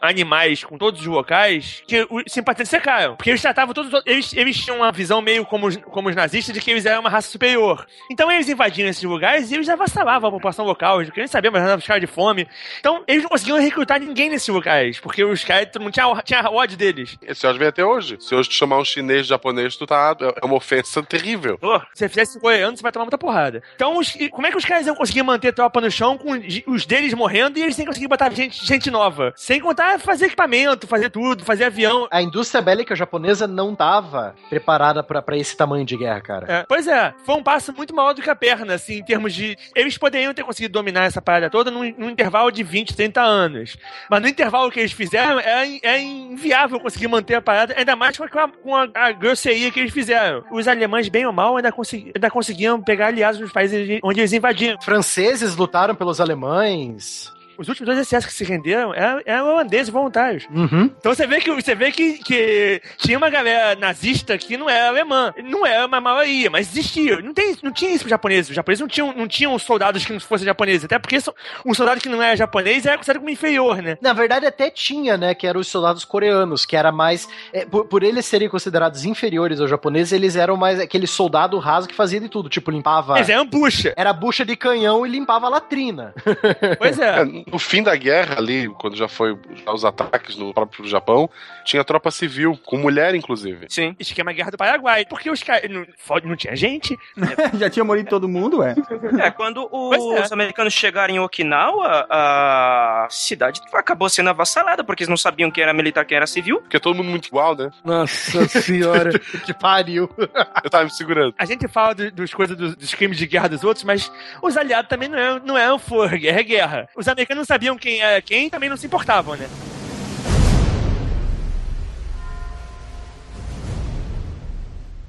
animais com todos os locais que os simpatizantes secaram. Porque eles tratavam todos. os- Eles, eles tinham uma visão meio como os, como os nazistas de que eles eram uma raça superior. Então eles invadiam esses lugares e eles avassalavam a população local. Eles não queriam saber, mas os caras de fome. Então eles não conseguiam recrutar ninguém nesses lugares. Porque os caras todo mundo tinha, tinha ódio deles. Esse ódio vem até hoje. Se hoje tu chamar um chinês japonês, tu tá. É uma ofensa terrível. Pô, Se você fizesse coreano, você vai tomar muita porrada. Então, os- como é que os caras iam conseguir manter tropa no chão com os- deles morrendo e eles sem conseguir botar gente, gente nova? Sem contar fazer equipamento, fazer tudo, fazer avião. A indústria bélica japonesa não tava preparada pra pra esse tamanho de guerra, cara. É, pois é, foi um passo muito maior do que a perna, assim, em termos de. Eles poderiam ter conseguido dominar essa parada toda num, num intervalo de 20, 30 anos. Mas no intervalo que eles fizeram, é, é inviável conseguir manter a parada, ainda mais com a, com a, a grosseria que eles fizeram. Os alemães, bem ou mal, ainda, consegui- ainda conseguiam pegar aliados nos países onde eles invadiam. Franceses lutaram pelos alemães alemães? Os últimos dois exércitos que se renderam eram, eram holandeses voluntários. Uhum. Então você vê que você vê que, que tinha uma galera nazista que não era alemã. Não era uma maioria, mas existia. Não, tem, não tinha isso para japoneses. Os japoneses não tinham, não tinham soldados que não fossem japoneses. Até porque um soldado que não era japonês era considerado como inferior, né? Na verdade, até tinha, né? Que eram os soldados coreanos, que era mais. é, por, por eles serem considerados inferiores aos japoneses, eles eram mais aquele soldado raso que fazia de tudo. Tipo, limpava. Eles eram bucha. Era bucha de canhão e limpava a latrina. Pois É, é. No fim da guerra ali, quando já foi já os ataques no próprio Japão, tinha tropa civil, com mulher inclusive. sim. Esquema guerra do Paraguai. Porque os caras. Não, não tinha gente. Já tinha morrido todo mundo, ué. É, quando Pois é. os americanos chegaram em Okinawa, a cidade acabou sendo avassalada, porque eles não sabiam quem era militar, quem era civil. Porque é todo mundo muito igual, né? Nossa senhora. que pariu. Eu tava me segurando. A gente fala do- dos coisas dos, dos crimes de guerra dos outros, mas os aliados também não eram, não eram for, guerra é guerra. Os americanos não sabiam quem era quem e também não se importavam, né?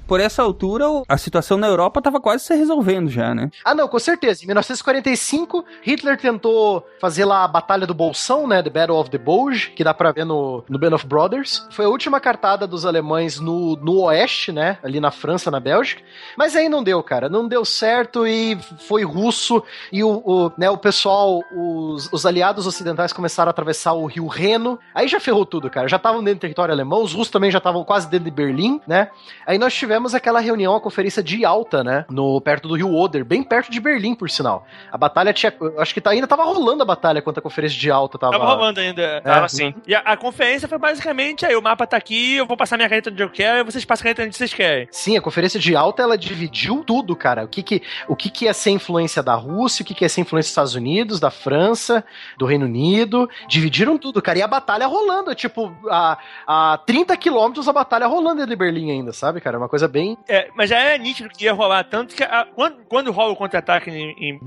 Por essa altura, a situação na Europa tava quase se resolvendo já, né? Ah, não, com certeza. Em 1945, Hitler tentou fazer lá a Batalha do Bolsão, né? The Battle of the Bulge, que dá pra ver no, no Band of Brothers. Foi a última cartada dos alemães no, no oeste, né? Ali na França, na Bélgica. Mas aí não deu, cara. Não deu certo e foi russo. E o, o, né, o pessoal, os, os aliados ocidentais começaram a atravessar o rio Reno. Aí já ferrou tudo, cara. Já estavam dentro do território alemão. Os russos também já estavam quase dentro de Berlim, né? Aí nós tivemos tivemos aquela reunião, a conferência de alta, né? No, perto do Rio Oder, bem perto de Berlim, por sinal. A batalha tinha. Acho que tá, ainda tava rolando a batalha quando a conferência de alta tava. Tava rolando ainda. É. Tava assim. E a, a conferência foi basicamente aí, o mapa tá aqui, eu vou passar minha caneta onde eu quero, e vocês passam a caneta onde vocês querem. Sim, a conferência de alta ela dividiu tudo, cara. O que que, o que, que ia ser influência da Rússia, o que, que ia ser influência dos Estados Unidos, da França, do Reino Unido. Dividiram tudo, cara. E a batalha rolando. Tipo, a, a 30 quilômetros a batalha rolando de Berlim ainda, sabe, cara? É uma coisa bem. É, mas já era nítido que ia rolar, tanto que a- quando, quando rola o contra-ataque em, em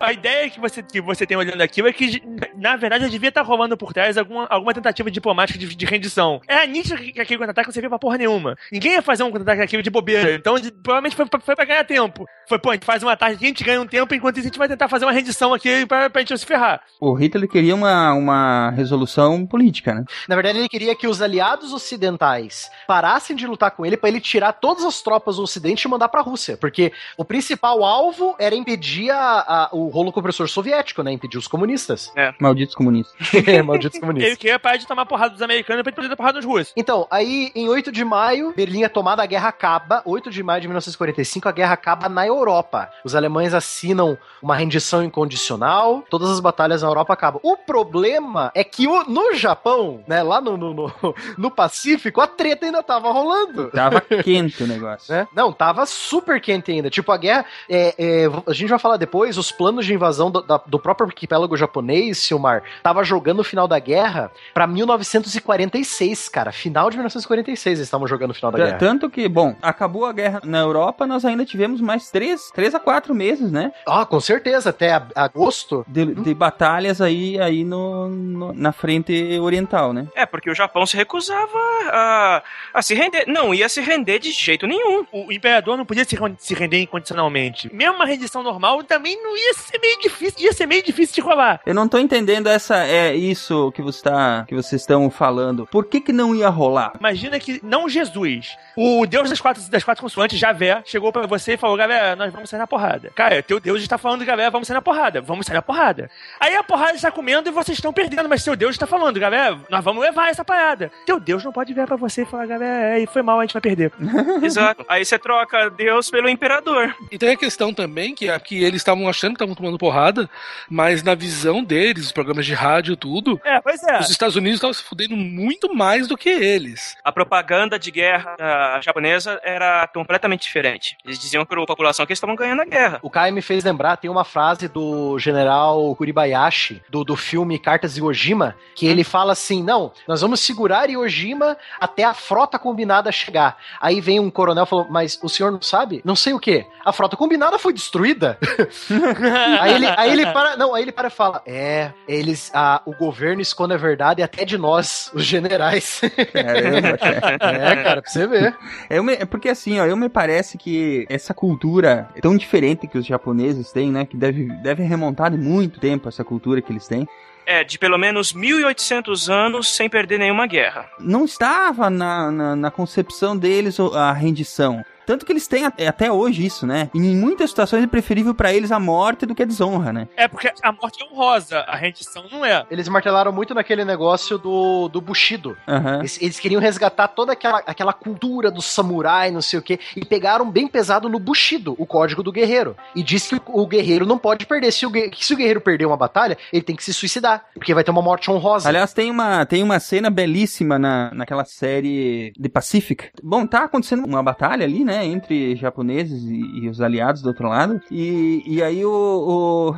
a ideia que você, que você tem olhando aquilo é que, na verdade, devia estar rolando por trás alguma, alguma tentativa diplomática de, de rendição. Era nítido que, que aquele contra-ataque não servia pra porra nenhuma. Ninguém ia fazer um contra-ataque daquilo de bobeira. Então, de- provavelmente foi, pra- foi pra ganhar tempo. Foi, pô, a gente faz uma tarde aqui, a gente ganha um tempo, enquanto isso a gente vai tentar fazer uma rendição aqui pra, pra gente não se ferrar. O Hitler queria uma, uma resolução política, né? Na verdade, ele queria que os aliados ocidentais parassem de lutar com ele pra ele tirar todas as tropas do ocidente e mandar pra Rússia. Porque o principal alvo era impedir a- a- o rolo compressor soviético, né? Impedir os comunistas. Malditos comunistas. Malditos comunistas. Ele queria parar de tomar porrada dos americanos pra ele poder dar porrada nos russos. Então, aí em 8 de maio, Berlim é tomada, a guerra acaba. 8 de maio de 1945, a guerra acaba na Europa. Os alemães assinam uma rendição incondicional, todas as batalhas na Europa acabam. O problema é que o- no Japão, né, lá no, no, no- no Pacífico, a treta ainda tava rolando. Tava quente o negócio. né? Não, tava super quente ainda. Tipo, a guerra. é, é, a gente vai falar depois, os planos de invasão do, da- do próprio arquipélago japonês, Silmar, tava jogando o final da guerra pra 1946, cara. Final de 1946 eles estavam jogando o final da T- guerra. Tanto que, bom, acabou a guerra na Europa, nós ainda tivemos mais três, três a quatro meses, né? Ah, com certeza, até a- agosto. De, de batalhas aí, aí no, no- na frente oriental, né? É, porque o Japão se recusava a, a se render. Não ia se render de jeito nenhum. O imperador não podia se, se render incondicionalmente. Mesmo uma rendição normal também não ia ser meio difícil, ia ser meio difícil de rolar. Eu não tô entendendo essa, é isso que você tá, que vocês estão falando. Por que que não ia rolar? Imagina que não Jesus, o Deus das quatro, das quatro consoantes, Javé, chegou pra você e falou: galera, nós vamos sair na porrada. Cara, teu Deus está falando, galera, vamos sair na porrada, vamos sair na porrada. Aí a porrada está comendo e vocês estão perdendo, mas seu Deus está falando, galera, nós vamos levar essa parada. Teu Deus não pode virar pra você e falar, galera, aí foi mal, a gente vai perder. Exato. Aí você troca Deus pelo imperador. E tem a questão também que, que eles estavam achando que estavam tomando porrada, mas na visão deles, os programas de rádio tudo, É, pois é. os Estados Unidos estavam se fudendo muito mais do que eles. A propaganda de guerra ah, japonesa era completamente diferente. Eles diziam para a população que eles estavam ganhando a guerra. O Kai me fez lembrar, tem uma frase do general Kuribayashi, do, do filme Cartas de Ojima, que ele fala assim: não, nós vamos segurar Iojima até a frota combinada chegar. Aí vem um coronel e falou: Mas o senhor não sabe? Não sei o quê. A frota combinada foi destruída. aí, ele, aí ele para. Não, aí ele para e fala: É, eles. ah, o governo esconde a verdade até de nós, os generais. Caramba, cara. é, cara, pra você ver. Eu me- é porque assim, ó, eu me parece que essa cultura é tão diferente que os japoneses têm, né? Que deve, deve remontar de muito tempo essa cultura que eles têm. É, de pelo menos 1800 anos sem perder nenhuma guerra. Não estava na, na, na concepção deles a rendição. Tanto que eles têm até- até hoje isso, né? E em muitas situações é preferível pra eles a morte do que a desonra, né? É porque a morte é honrosa, a rendição não é. Eles martelaram muito naquele negócio do, do Bushido. Aham. Eles, eles queriam resgatar toda aquela, aquela cultura do samurai, não sei o quê, e pegaram bem pesado no Bushido, o código do guerreiro. E disse que o, guerreiro não pode perder. Se o, se o guerreiro perder uma batalha, ele tem que se suicidar, porque vai ter uma morte honrosa. Aliás, tem uma, tem uma cena belíssima na, naquela série The Pacific. Bom, tá acontecendo uma batalha ali, né, entre japoneses e, e os aliados do outro lado. E, e aí o,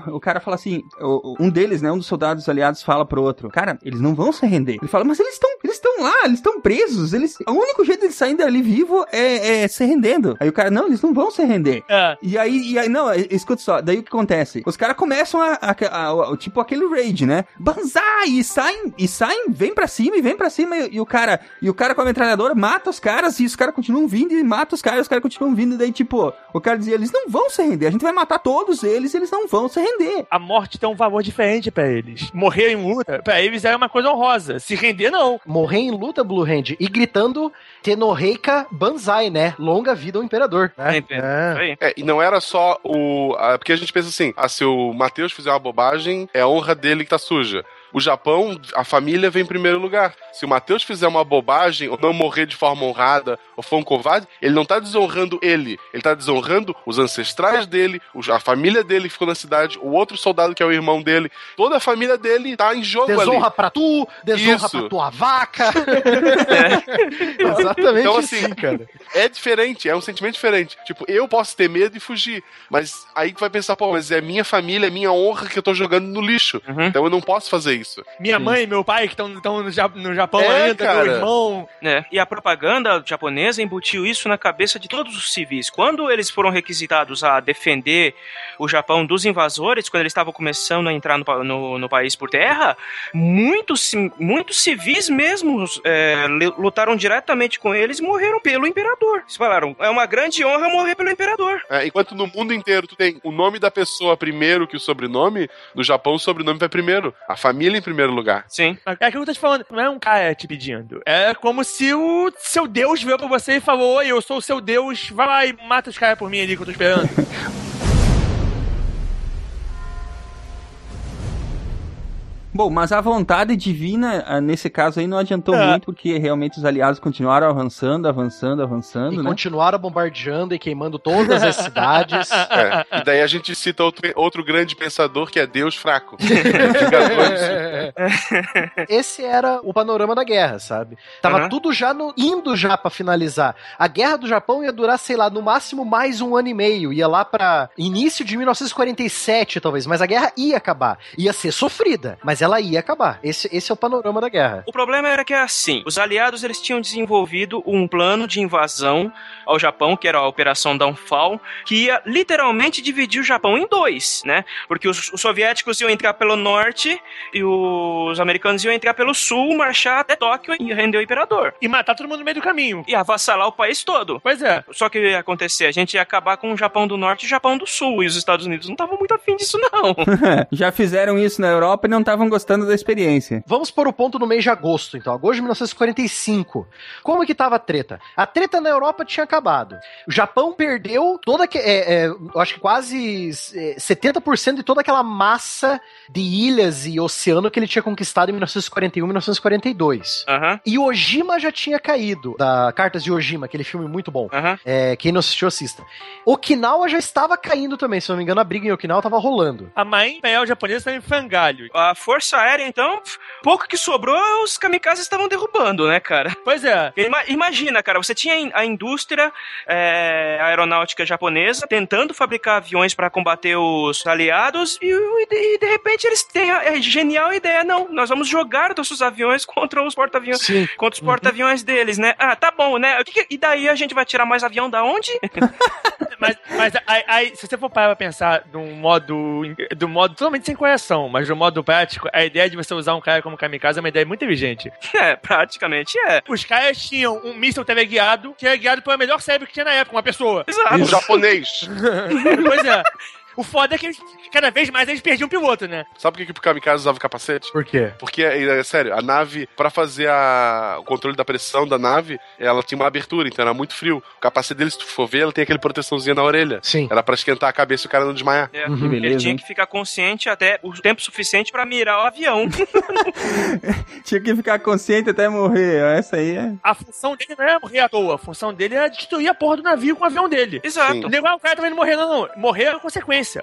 o, o cara fala assim, o- um deles, né, um dos soldados aliados fala pro outro, cara, eles não vão se render. Ele fala, mas eles estão eles estão lá, eles estão presos, eles, o único jeito de saírem dali vivo é, é se rendendo. Aí o cara, não, eles não vão se render. É. E aí, e aí, não, escuta só, daí o que acontece? Os caras começam a, a- a- a- tipo aquele raid, né? Banzai! E saem, e saem, vem pra cima e vem pra cima, e, e o cara, e o cara com a metralhadora mata os caras, e os caras continuam vindo e mata os caras, os caras continuam vindo, daí, tipo, o cara dizia, eles não vão se render, a gente vai matar todos eles, eles não vão se render. A morte tem um valor diferente pra eles. Morrer em luta, pra eles é uma coisa honrosa. Se render, não. Morrer em luta, Blue Hand, e gritando Tenoreika Banzai, né? Longa vida ao imperador. né? É, É. Aí. É, e não era só o. porque a gente pensa assim: ah, se o Matheus fizer uma bobagem, é a honra dele que tá suja. O Japão, a família vem em primeiro lugar. Se o Matheus fizer uma bobagem, ou não morrer de forma honrada, ou for um covarde, ele não tá desonrando ele. Ele tá desonrando os ancestrais dele, a família dele que ficou na cidade, o outro soldado que é o irmão dele. Toda a família dele tá em jogo Desonra ali. pra tu, desonra Isso. pra tua vaca. Exatamente Então, assim, assim, cara. É diferente, é um sentimento diferente. Tipo, eu posso ter medo e fugir, mas aí tu vai pensar, pô, mas é minha família, é minha honra que eu tô jogando no lixo. Uhum. Então eu não posso fazer isso. Minha mãe e meu pai que estão no, Ja- no Japão É, ainda, cara. meu irmão. né? E a propaganda japonesa embutiu isso na cabeça de todos os civis. Quando eles foram requisitados a defender o Japão dos invasores, quando eles estavam começando a entrar no, no- no país por terra, muitos, muitos civis mesmos é, lutaram diretamente com eles e morreram pelo imperador. Eles falaram, é uma grande honra morrer pelo imperador. É, enquanto no mundo inteiro tu tem o nome da pessoa primeiro que o sobrenome, no Japão o sobrenome vai primeiro. A família em primeiro lugar. Sim. É aquilo que eu tô te falando, não é um cara te pedindo. É como se o seu Deus veio pra você e falou: Oi, eu sou o seu Deus, vai lá e mata os caras por mim ali que eu tô esperando. Bom, mas a vontade divina, ah, nesse caso aí, não adiantou É. muito, porque realmente os aliados continuaram avançando, avançando, E avançando, né? continuaram bombardeando e queimando todas as cidades. É. E daí a gente cita outro, outro grande pensador que é Deus fraco. Esse era o panorama da guerra, sabe? Tava Aham. tudo já no- indo já pra finalizar. A guerra do Japão ia durar, sei lá, no máximo mais um ano e meio. Ia lá pra início de 1947, talvez. Mas a guerra ia acabar. Ia ser sofrida, mas ela ia acabar. Esse, esse é o panorama da guerra. O problema era que assim, os aliados eles tinham desenvolvido um plano de invasão ao Japão, que era a Operação Downfall, que ia literalmente dividir o Japão em dois, né? Porque os, os soviéticos iam entrar pelo norte e os americanos iam entrar pelo sul, marchar até Tóquio e render o imperador. e matar todo mundo no meio do caminho. E avassalar o país todo. Pois é. Só que o que ia acontecer? A gente ia acabar com o Japão do Norte e o Japão do Sul. E os Estados Unidos não estavam muito afim disso, não. Já fizeram isso na Europa e não estavam gostando da experiência. Vamos pôr o ponto no mês de agosto, então. Agosto de 1945. Como que tava a treta? A treta na Europa tinha acabado. O Japão perdeu toda que, é, é, eu acho que quase é, 70% de toda aquela massa de ilhas e oceano que ele tinha conquistado em 1941 e 1942. Aham, E Ojima já tinha caído, da Cartas de Ojima, aquele filme muito bom. aham. É, quem não assistiu, assista. Okinawa já estava caindo também, se não me engano, a briga em Okinawa tava rolando. A Marinha Imperial Japonesa tá em frangalho. A Força Aérea, então, pouco que sobrou, os kamikazes estavam derrubando, né, cara? Pois é. Ima- Imagina, cara, você tinha a indústria é, aeronáutica japonesa tentando fabricar aviões para combater os aliados e, e de- repente eles têm a, a genial ideia, não, nós vamos jogar nossos aviões contra os porta-aviões. Contra os porta-aviões deles, né? Ah, tá bom, né? E daí a gente vai tirar mais avião da onde? Mas, mas aí, aí, se você for parar pra pensar de um modo, do modo totalmente sem coração, mas do modo prático, a ideia de você usar um cara como kamikaze é uma ideia muito inteligente. É, praticamente é. Os caras tinham um míssil teleguiado que era guiado pela melhor cérebro que tinha na época, uma pessoa. Exato. Um japonês. pois é. O foda é que cada vez mais eles perdiam o piloto, né? Sabe por que, que o kamikaze usava capacete? Por quê? Porque, é, é sério, a nave, pra fazer a- o controle da pressão da nave, ela tinha uma abertura, então era muito frio. O capacete dele, se tu for ver, ela tem aquele proteçãozinho na orelha. Sim. Era pra esquentar a cabeça e o cara não desmaiar. É, Uhum. Que beleza, Ele tinha hein? que ficar consciente até o tempo suficiente pra mirar o avião. Tinha que ficar consciente até morrer. Essa aí é. A função dele não era morrer à toa, a função dele era destruir a porra do navio com o avião dele. Exato. Sim. Não é igual o cara também não morrer, não. Morrer é a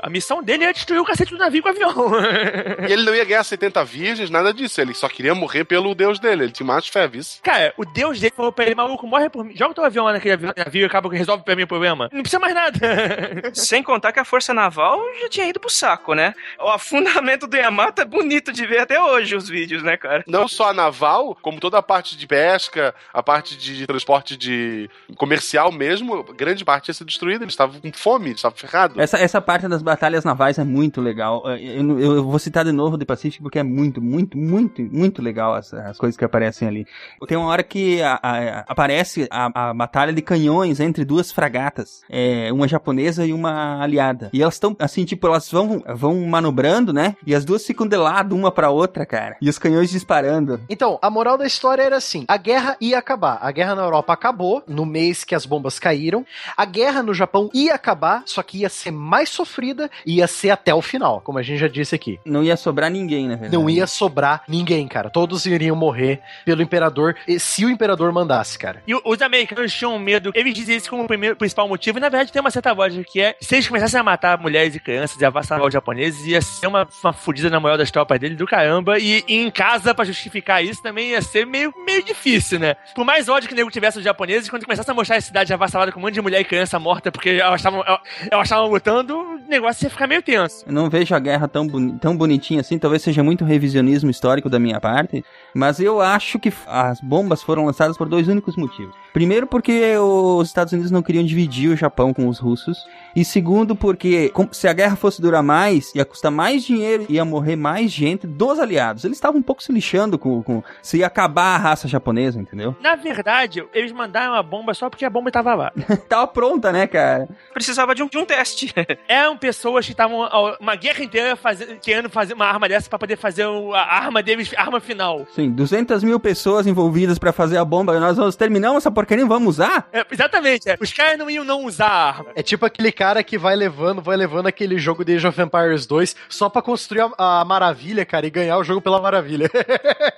A missão dele é destruir o cacete do navio com o avião. E ele não ia ganhar 70 virgens, nada disso. Ele só queria morrer pelo deus dele. Ele tinha mais fé, vice. Cara, o deus dele falou pra ele, maluco, morre por mim. Joga teu avião lá naquele avi- navio e acaba que resolve pra mim o problema. Não precisa mais nada. Sem contar que a Força Naval já tinha ido pro saco, né? O afundamento do Yamato é bonito de ver até hoje os vídeos, né, cara? Não só a naval, como toda a parte de pesca, a parte de transporte de comercial mesmo, grande parte ia ser destruída. Eles estavam com fome, eles estavam ferrados. Essa, essa parte das batalhas navais é muito legal. Eu, eu- eu vou citar de novo The Pacific porque é muito, muito, muito, muito legal as, as coisas que aparecem ali. Tem uma hora que a- a- aparece a, a batalha de canhões entre duas fragatas, é, uma japonesa e uma aliada. E elas estão, assim, tipo, elas vão, vão manobrando, né? E as duas ficam de lado uma pra outra, cara. E os canhões disparando. Então, a moral da história era assim: a guerra ia acabar. A guerra na Europa acabou no mês que as bombas caíram. A guerra no Japão ia acabar, só que ia ser mais sofrida sofrida e ia ser até o final, como a gente já disse aqui. Não ia sobrar ninguém, na verdade. Não ia sobrar ninguém, cara. Todos iriam morrer pelo imperador, e se o imperador mandasse, cara. E os americanos tinham medo, eles diziam isso como o primeiro, principal motivo, e na verdade tem uma certa lógica que é: se eles começassem a matar mulheres e crianças e avassalar os japoneses, ia ser uma, uma fudida na moral das tropas dele do caramba, e, e em casa, pra justificar isso, também ia ser meio, meio difícil, né? Por mais ódio que o nego tivesse os japoneses, quando começasse a mostrar a cidade avassalada com um monte de mulher e criança morta porque elas estavam elas estavam lutando, negócio ia ficar meio tenso. Eu não vejo a guerra tão, boni tão bonitinha assim, talvez seja muito revisionismo histórico da minha parte, mas eu acho que as bombas foram lançadas por dois únicos motivos. Primeiro, porque os Estados Unidos não queriam dividir o Japão com os russos, e segundo, porque se a guerra fosse durar mais, ia custar mais dinheiro, ia morrer mais gente dos aliados. Eles estavam um pouco se lixando com, com se ia acabar a raça japonesa, entendeu? Na verdade, eles mandaram a bomba só porque a bomba estava lá. Tava pronta, né, cara? Precisava de um, de um teste. Eram pessoas que estavam uma guerra inteira faze- querendo fazer uma arma dessa pra poder fazer o- a arma deles, a arma final. Sim, 200 mil pessoas envolvidas pra fazer a bomba, e nós vamos terminamos essa porcaria e vamos usar? É, exatamente, é. os caras não iam não usar a arma. É tipo aquele cara que vai levando, vai levando aquele jogo de Age of Empires 2 só pra construir a, a maravilha, cara, e ganhar o jogo pela maravilha.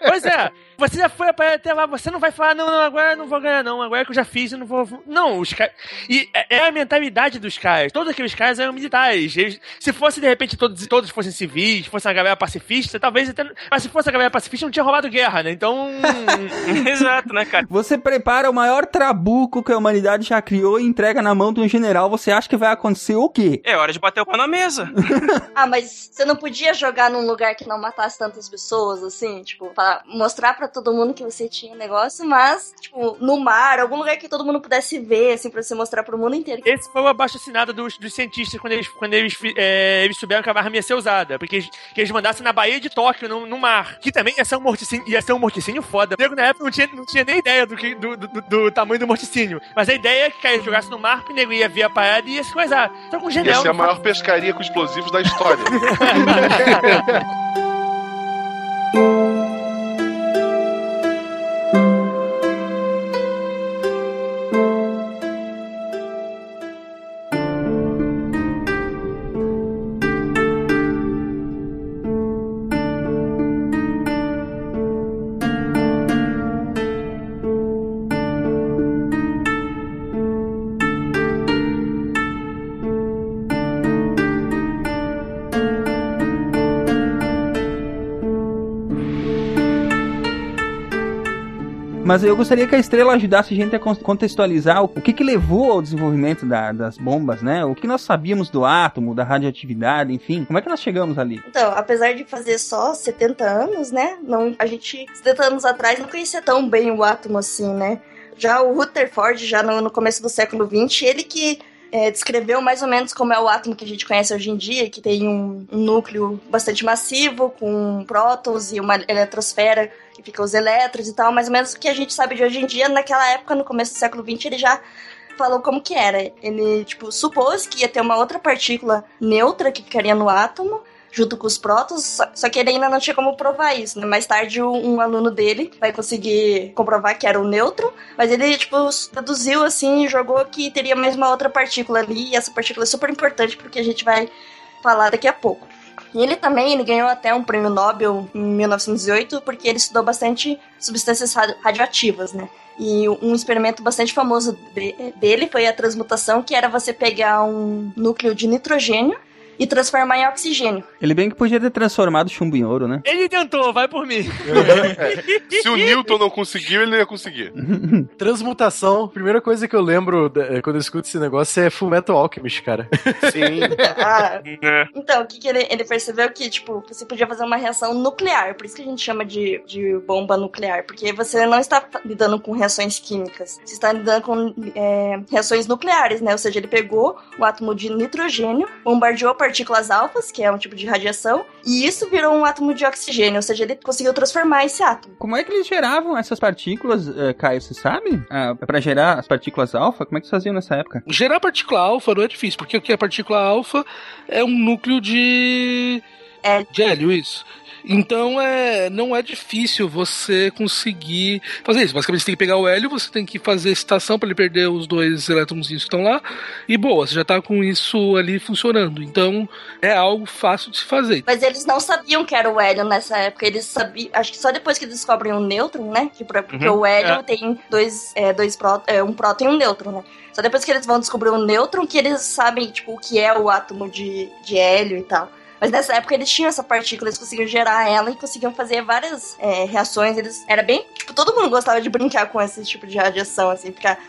Pois é, você já foi pra até lá, você não vai falar, não, não, agora eu não vou ganhar, não, agora que eu já fiz, eu não vou. Não, os caras. E é é a mentalidade dos caras. Todos aqueles caras eram militares. Eles- se fosse, de repente, todos, todos fossem civis, fosse uma galera pacifista, talvez até. Mas se fosse a galera pacifista, não tinha roubado guerra, né? Então. Exato, né, cara? Você prepara o maior trabuco que a humanidade já criou e entrega na mão de um general, você acha que vai acontecer o quê? É hora de bater o pau na mesa. Ah, mas você não podia jogar num lugar que não matasse tantas pessoas, assim? Tipo, pra mostrar pra todo mundo que você tinha um negócio, mas, tipo, no mar, algum lugar que todo mundo pudesse ver, assim, pra você mostrar pro mundo inteiro. Esse foi o abaixo assinado dos, dos cientistas quando eles, quando eles, é, eles souberam que a arma ia ser usada. Porque eles, que eles mandassem na Baía de Tóquio, no, no mar. Que também ia ser um morticínio, ia ser um morticínio foda. O nego na época não tinha, não tinha nem ideia do, que, do, do, do- do tamanho do morticínio. Mas a ideia é que cara, jogasse no mar, que o nego ia ver a parada e ia se coisar. Só com Ia genial. ser a maior pescaria com explosivos da história. Mas eu gostaria que a estrela ajudasse a gente a con- contextualizar o, o que, que levou ao desenvolvimento da- das bombas, né? O que nós sabíamos do átomo, da radioatividade, enfim. Como é que nós chegamos ali? Então, apesar de fazer só 70 anos, né? Não, a gente, 70 anos atrás, não conhecia tão bem o átomo assim, né? Já o Rutherford, já no, no começo do século XX, ele que é, descreveu mais ou menos como é o átomo que a gente conhece hoje em dia, que tem um, um núcleo bastante massivo, com prótons e uma eletrosfera que fica os elétrons e tal, mais ou menos o que a gente sabe de hoje em dia, naquela época, no começo do século XX, ele já falou como que era. Ele, tipo, supôs que ia ter uma outra partícula neutra que ficaria no átomo, junto com os prótons, só, que ele ainda não tinha como provar isso, né? Mais tarde, um, aluno dele vai conseguir comprovar que era o nêutron, mas ele, tipo, deduziu, assim, jogou que teria mais uma outra partícula ali, e essa partícula é super importante porque a gente vai falar daqui a pouco. E ele também ele ganhou até um prêmio Nobel em 1908 porque ele estudou bastante substâncias radi- radioativas, né? E um experimento bastante famoso de- dele foi a transmutação, que era você pegar um núcleo de nitrogênio e transformar em oxigênio. Ele bem que podia ter transformado chumbo em ouro, né? Ele tentou, vai por mim. Se o Newton não conseguiu, ele não ia conseguir. Transmutação, primeira coisa que eu lembro da- quando eu escuto esse negócio é Fullmetal Alchemist, cara. Sim. Ah, É. Então, o que, que ele, ele percebeu que, tipo, você podia fazer uma reação nuclear, por isso que a gente chama de, de bomba nuclear, porque você não está lidando com reações químicas, você está lidando com é, reações nucleares, né? Ou seja, ele pegou o átomo de nitrogênio, bombardeou partículas alfas, que é um tipo de radiação, e isso virou um átomo de oxigênio, ou seja, ele conseguiu transformar esse átomo. Como é que eles geravam essas partículas, eh, Caio, você sabe? Ah, pra gerar as partículas alfa, como é que eles faziam nessa época? Gerar partícula alfa não é difícil, porque o que é partícula alfa é um núcleo de. Hélio. de hélio, isso. Então é, não é difícil você conseguir fazer isso. Basicamente você tem que pegar o hélio, você tem que fazer excitação para ele perder os dois elétrons que estão lá, e boa, você já tá com isso ali funcionando. Então é algo fácil de se fazer. Mas eles não sabiam que era o hélio nessa época, eles sabiam. Acho que só depois que descobrem o nêutron, né? Que, porque Uhum, o hélio é. tem dois, é, dois pró, é, um próton e um nêutron, né? Só depois que eles vão descobrir o nêutron que eles sabem, tipo, o que é o átomo de, de hélio e tal. Mas nessa época eles tinham essa partícula, eles conseguiam gerar ela e conseguiam fazer várias é, reações. Eles era bem. Tipo, todo mundo gostava de brincar com esse tipo de radiação, assim, ficar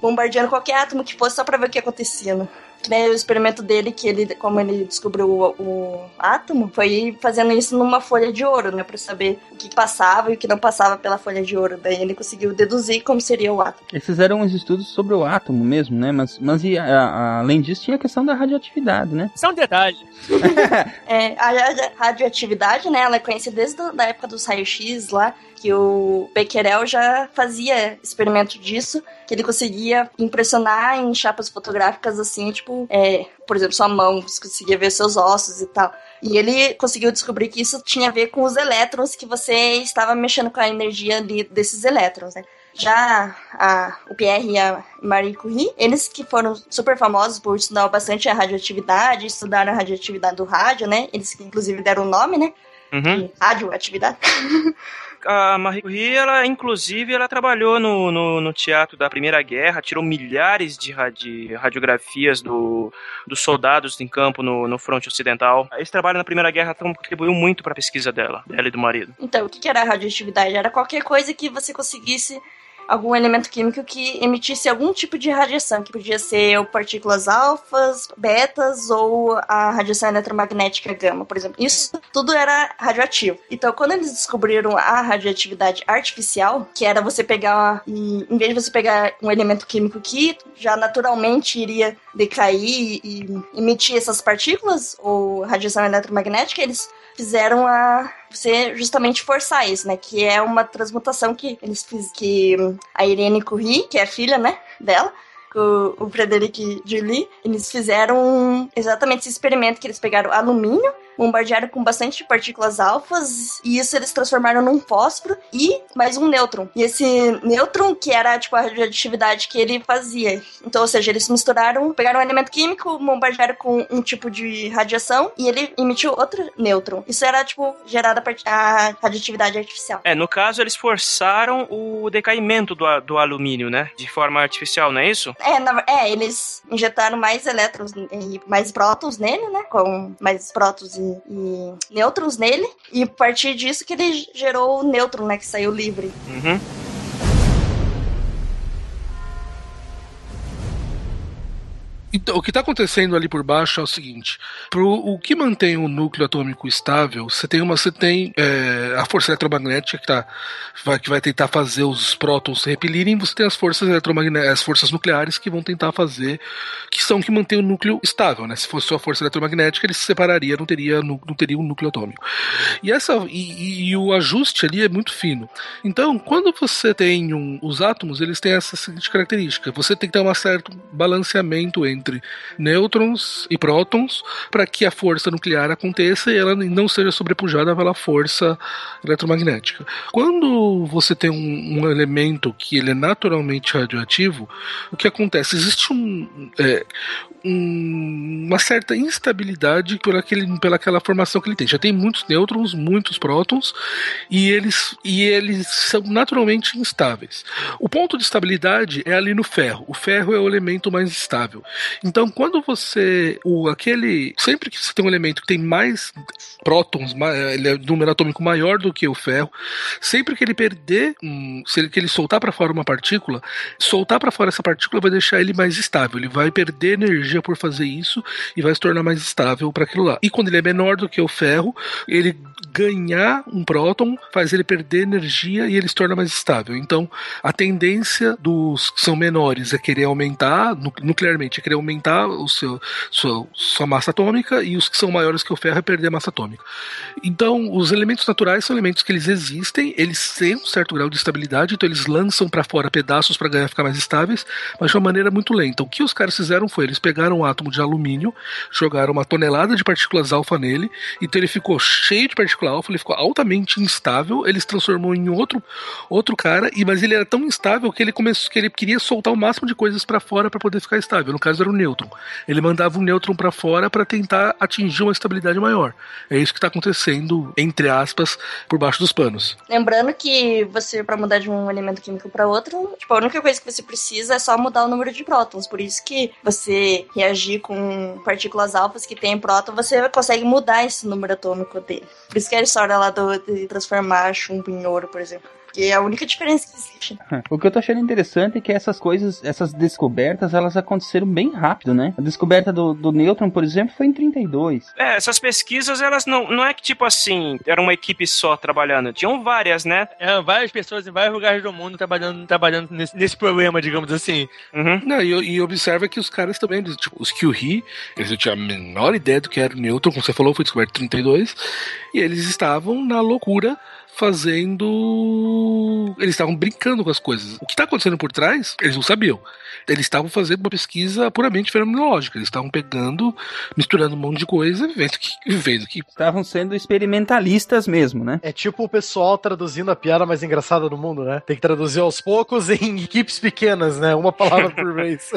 bombardeando qualquer átomo que fosse só pra ver o que acontecia, né? Que nem o experimento dele, que ele, como ele descobriu o, o átomo, foi fazendo isso numa folha de ouro, né? Pra saber o que passava e o que não passava pela folha de ouro. Daí ele conseguiu deduzir como seria o átomo. Eles fizeram uns estudos sobre o átomo mesmo, né? Mas, mas e, a- a- além disso, tinha a questão da radioatividade, né? Isso é um detalhe. É, a radioatividade, né, ela é conhecida desde a da época dos raios-x lá, que o Becquerel já fazia experimento disso, que ele conseguia impressionar em chapas fotográficas assim, tipo, é, por exemplo, sua mão, você conseguia ver seus ossos e tal. E ele conseguiu descobrir que isso tinha a ver com os elétrons, que você estava mexendo com a energia ali desses elétrons, né? Já a, o Pierre e a Marie Curie, eles que foram super famosos por estudar bastante a radioatividade, estudaram a radioatividade do rádio, né? Eles que inclusive deram o nome, né? Uhum. De radioatividade. A Marie Curie, ela, inclusive, ela trabalhou no, no, no teatro da Primeira Guerra, tirou milhares de, radi- radiografias do, dos soldados em campo no, no fronte ocidental. Esse trabalho na Primeira Guerra contribuiu muito para a pesquisa dela, dela e do marido. Então, o que era radioatividade? Era qualquer coisa que você conseguisse algum elemento químico que emitisse algum tipo de radiação, que podia ser partículas alfas, betas ou a radiação eletromagnética gama, por exemplo. Isso tudo era radioativo. Então, quando eles descobriram a radioatividade artificial, que era você pegar e em vez de você pegar um elemento químico que já naturalmente iria decair e emitir essas partículas ou radiação eletromagnética, eles fizeram a você justamente forçar isso, né? Que é uma transmutação que eles fiz, que a Irene Curie, que é filha, né, dela, com o Frederic Julie, eles fizeram exatamente esse experimento que eles pegaram alumínio, bombardearam com bastante partículas alfas e isso eles transformaram num fósforo e mais um nêutron. E esse nêutron que era tipo a radioatividade que ele fazia. Então, ou seja, eles misturaram, pegaram um elemento químico, bombardearam com um tipo de radiação e ele emitiu outro nêutron. Isso era tipo gerada a radioatividade artificial. É, no caso, eles forçaram o decaimento do, do alumínio, né? De forma artificial, não é isso? É, na- é, eles injetaram mais elétrons e mais prótons nele, né? Com mais prótons e, e nêutrons nele. E a partir disso que ele gerou o nêutron, né? Que saiu livre. Uhum. Então, o que está acontecendo ali por baixo é o seguinte: pro, o que mantém o núcleo atômico estável, você tem uma, você tem é, a força eletromagnética que, tá, vai, que vai tentar fazer os prótons se repelirem, você tem as forças eletromagnéticas, as forças nucleares que vão tentar fazer, que são que mantêm o núcleo estável, né? Se fosse só a força eletromagnética, ele se separaria, não teria, nu- não teria um núcleo atômico. E essa e, e- e o ajuste ali é muito fino. Então, quando você tem um, os átomos, eles têm essa seguinte característica: você tem que ter um certo balanceamento entre nêutrons e prótons para que a força nuclear aconteça e ela não seja sobrepujada pela força eletromagnética. Quando você tem um, um elemento que ele é naturalmente radioativo, o que acontece? Existe um, é, um- uma certa instabilidade por aquele, pelaquela formação que ele tem. Já tem muitos nêutrons, muitos prótons, e eles, e eles são naturalmente instáveis. O ponto de estabilidade é ali no ferro. O ferro é o elemento mais estável. Então, quando você. O, aquele. Sempre que você tem um elemento que tem mais prótons, ma- ele é número atômico maior do que o ferro, sempre que ele perder, um, se ele, que ele soltar para fora uma partícula, soltar para fora essa partícula vai deixar ele mais estável. Ele vai perder energia por fazer isso e vai se tornar mais estável para aquilo lá. E quando ele é menor do que o ferro, ele ganhar um próton faz ele perder energia e ele se torna mais estável. Então, a tendência dos que são menores é querer aumentar, nu- nuclearmente, é querer aumentar o seu, sua, sua massa atômica e os que são maiores que o ferro é perder massa atômica. Então, os elementos naturais são elementos que eles existem, eles têm um certo grau de estabilidade, então eles lançam para fora pedaços para ganhar ficar mais estáveis, mas de uma maneira muito lenta. O que os caras fizeram foi eles pegaram um átomo de alumínio, jogaram uma tonelada de partículas alfa nele, então ele ficou cheio de partícula alfa, ele ficou altamente instável, eles transformou em outro outro cara, e mas ele era tão instável que ele começou que ele queria soltar o máximo de coisas para fora para poder ficar estável. No caso era o nêutron. Ele mandava um nêutron para fora para tentar atingir uma estabilidade maior. É isso que está acontecendo entre aspas por baixo dos panos. Lembrando que você para mudar de um elemento químico para outro, tipo, a única coisa que você precisa é só mudar o número de prótons. Por isso que você reagir com partículas alfas que tem próton, você consegue mudar esse número atômico dele. Por isso que a história lá do, de transformar chumbo em ouro, por exemplo. Que é a única diferença que existe. O que eu tô achando interessante é que essas coisas, essas descobertas, elas aconteceram bem rápido, né? A descoberta do, do nêutron, por exemplo, foi em 32. É, essas pesquisas, elas não, não é que tipo assim, era uma equipe só trabalhando. Tinham várias, né? É, várias pessoas em vários lugares do mundo trabalhando, trabalhando nesse, nesse problema, digamos assim. Uhum. Não, e, e, observa que os caras também, tipo, os Curie, eles não tinham a menor ideia do que era o nêutron, como você falou, foi descoberto em 32, e eles estavam na loucura fazendo. Eles estavam brincando com as coisas. O que está acontecendo por trás, eles não sabiam. Eles estavam fazendo uma pesquisa puramente fenomenológica. Eles estavam pegando, misturando um monte de coisa e vendo que. Vendo que... Estavam sendo experimentalistas mesmo, né? É tipo o pessoal traduzindo a piada mais engraçada do mundo, né? Tem que traduzir aos poucos em equipes pequenas, né? Uma palavra por vez.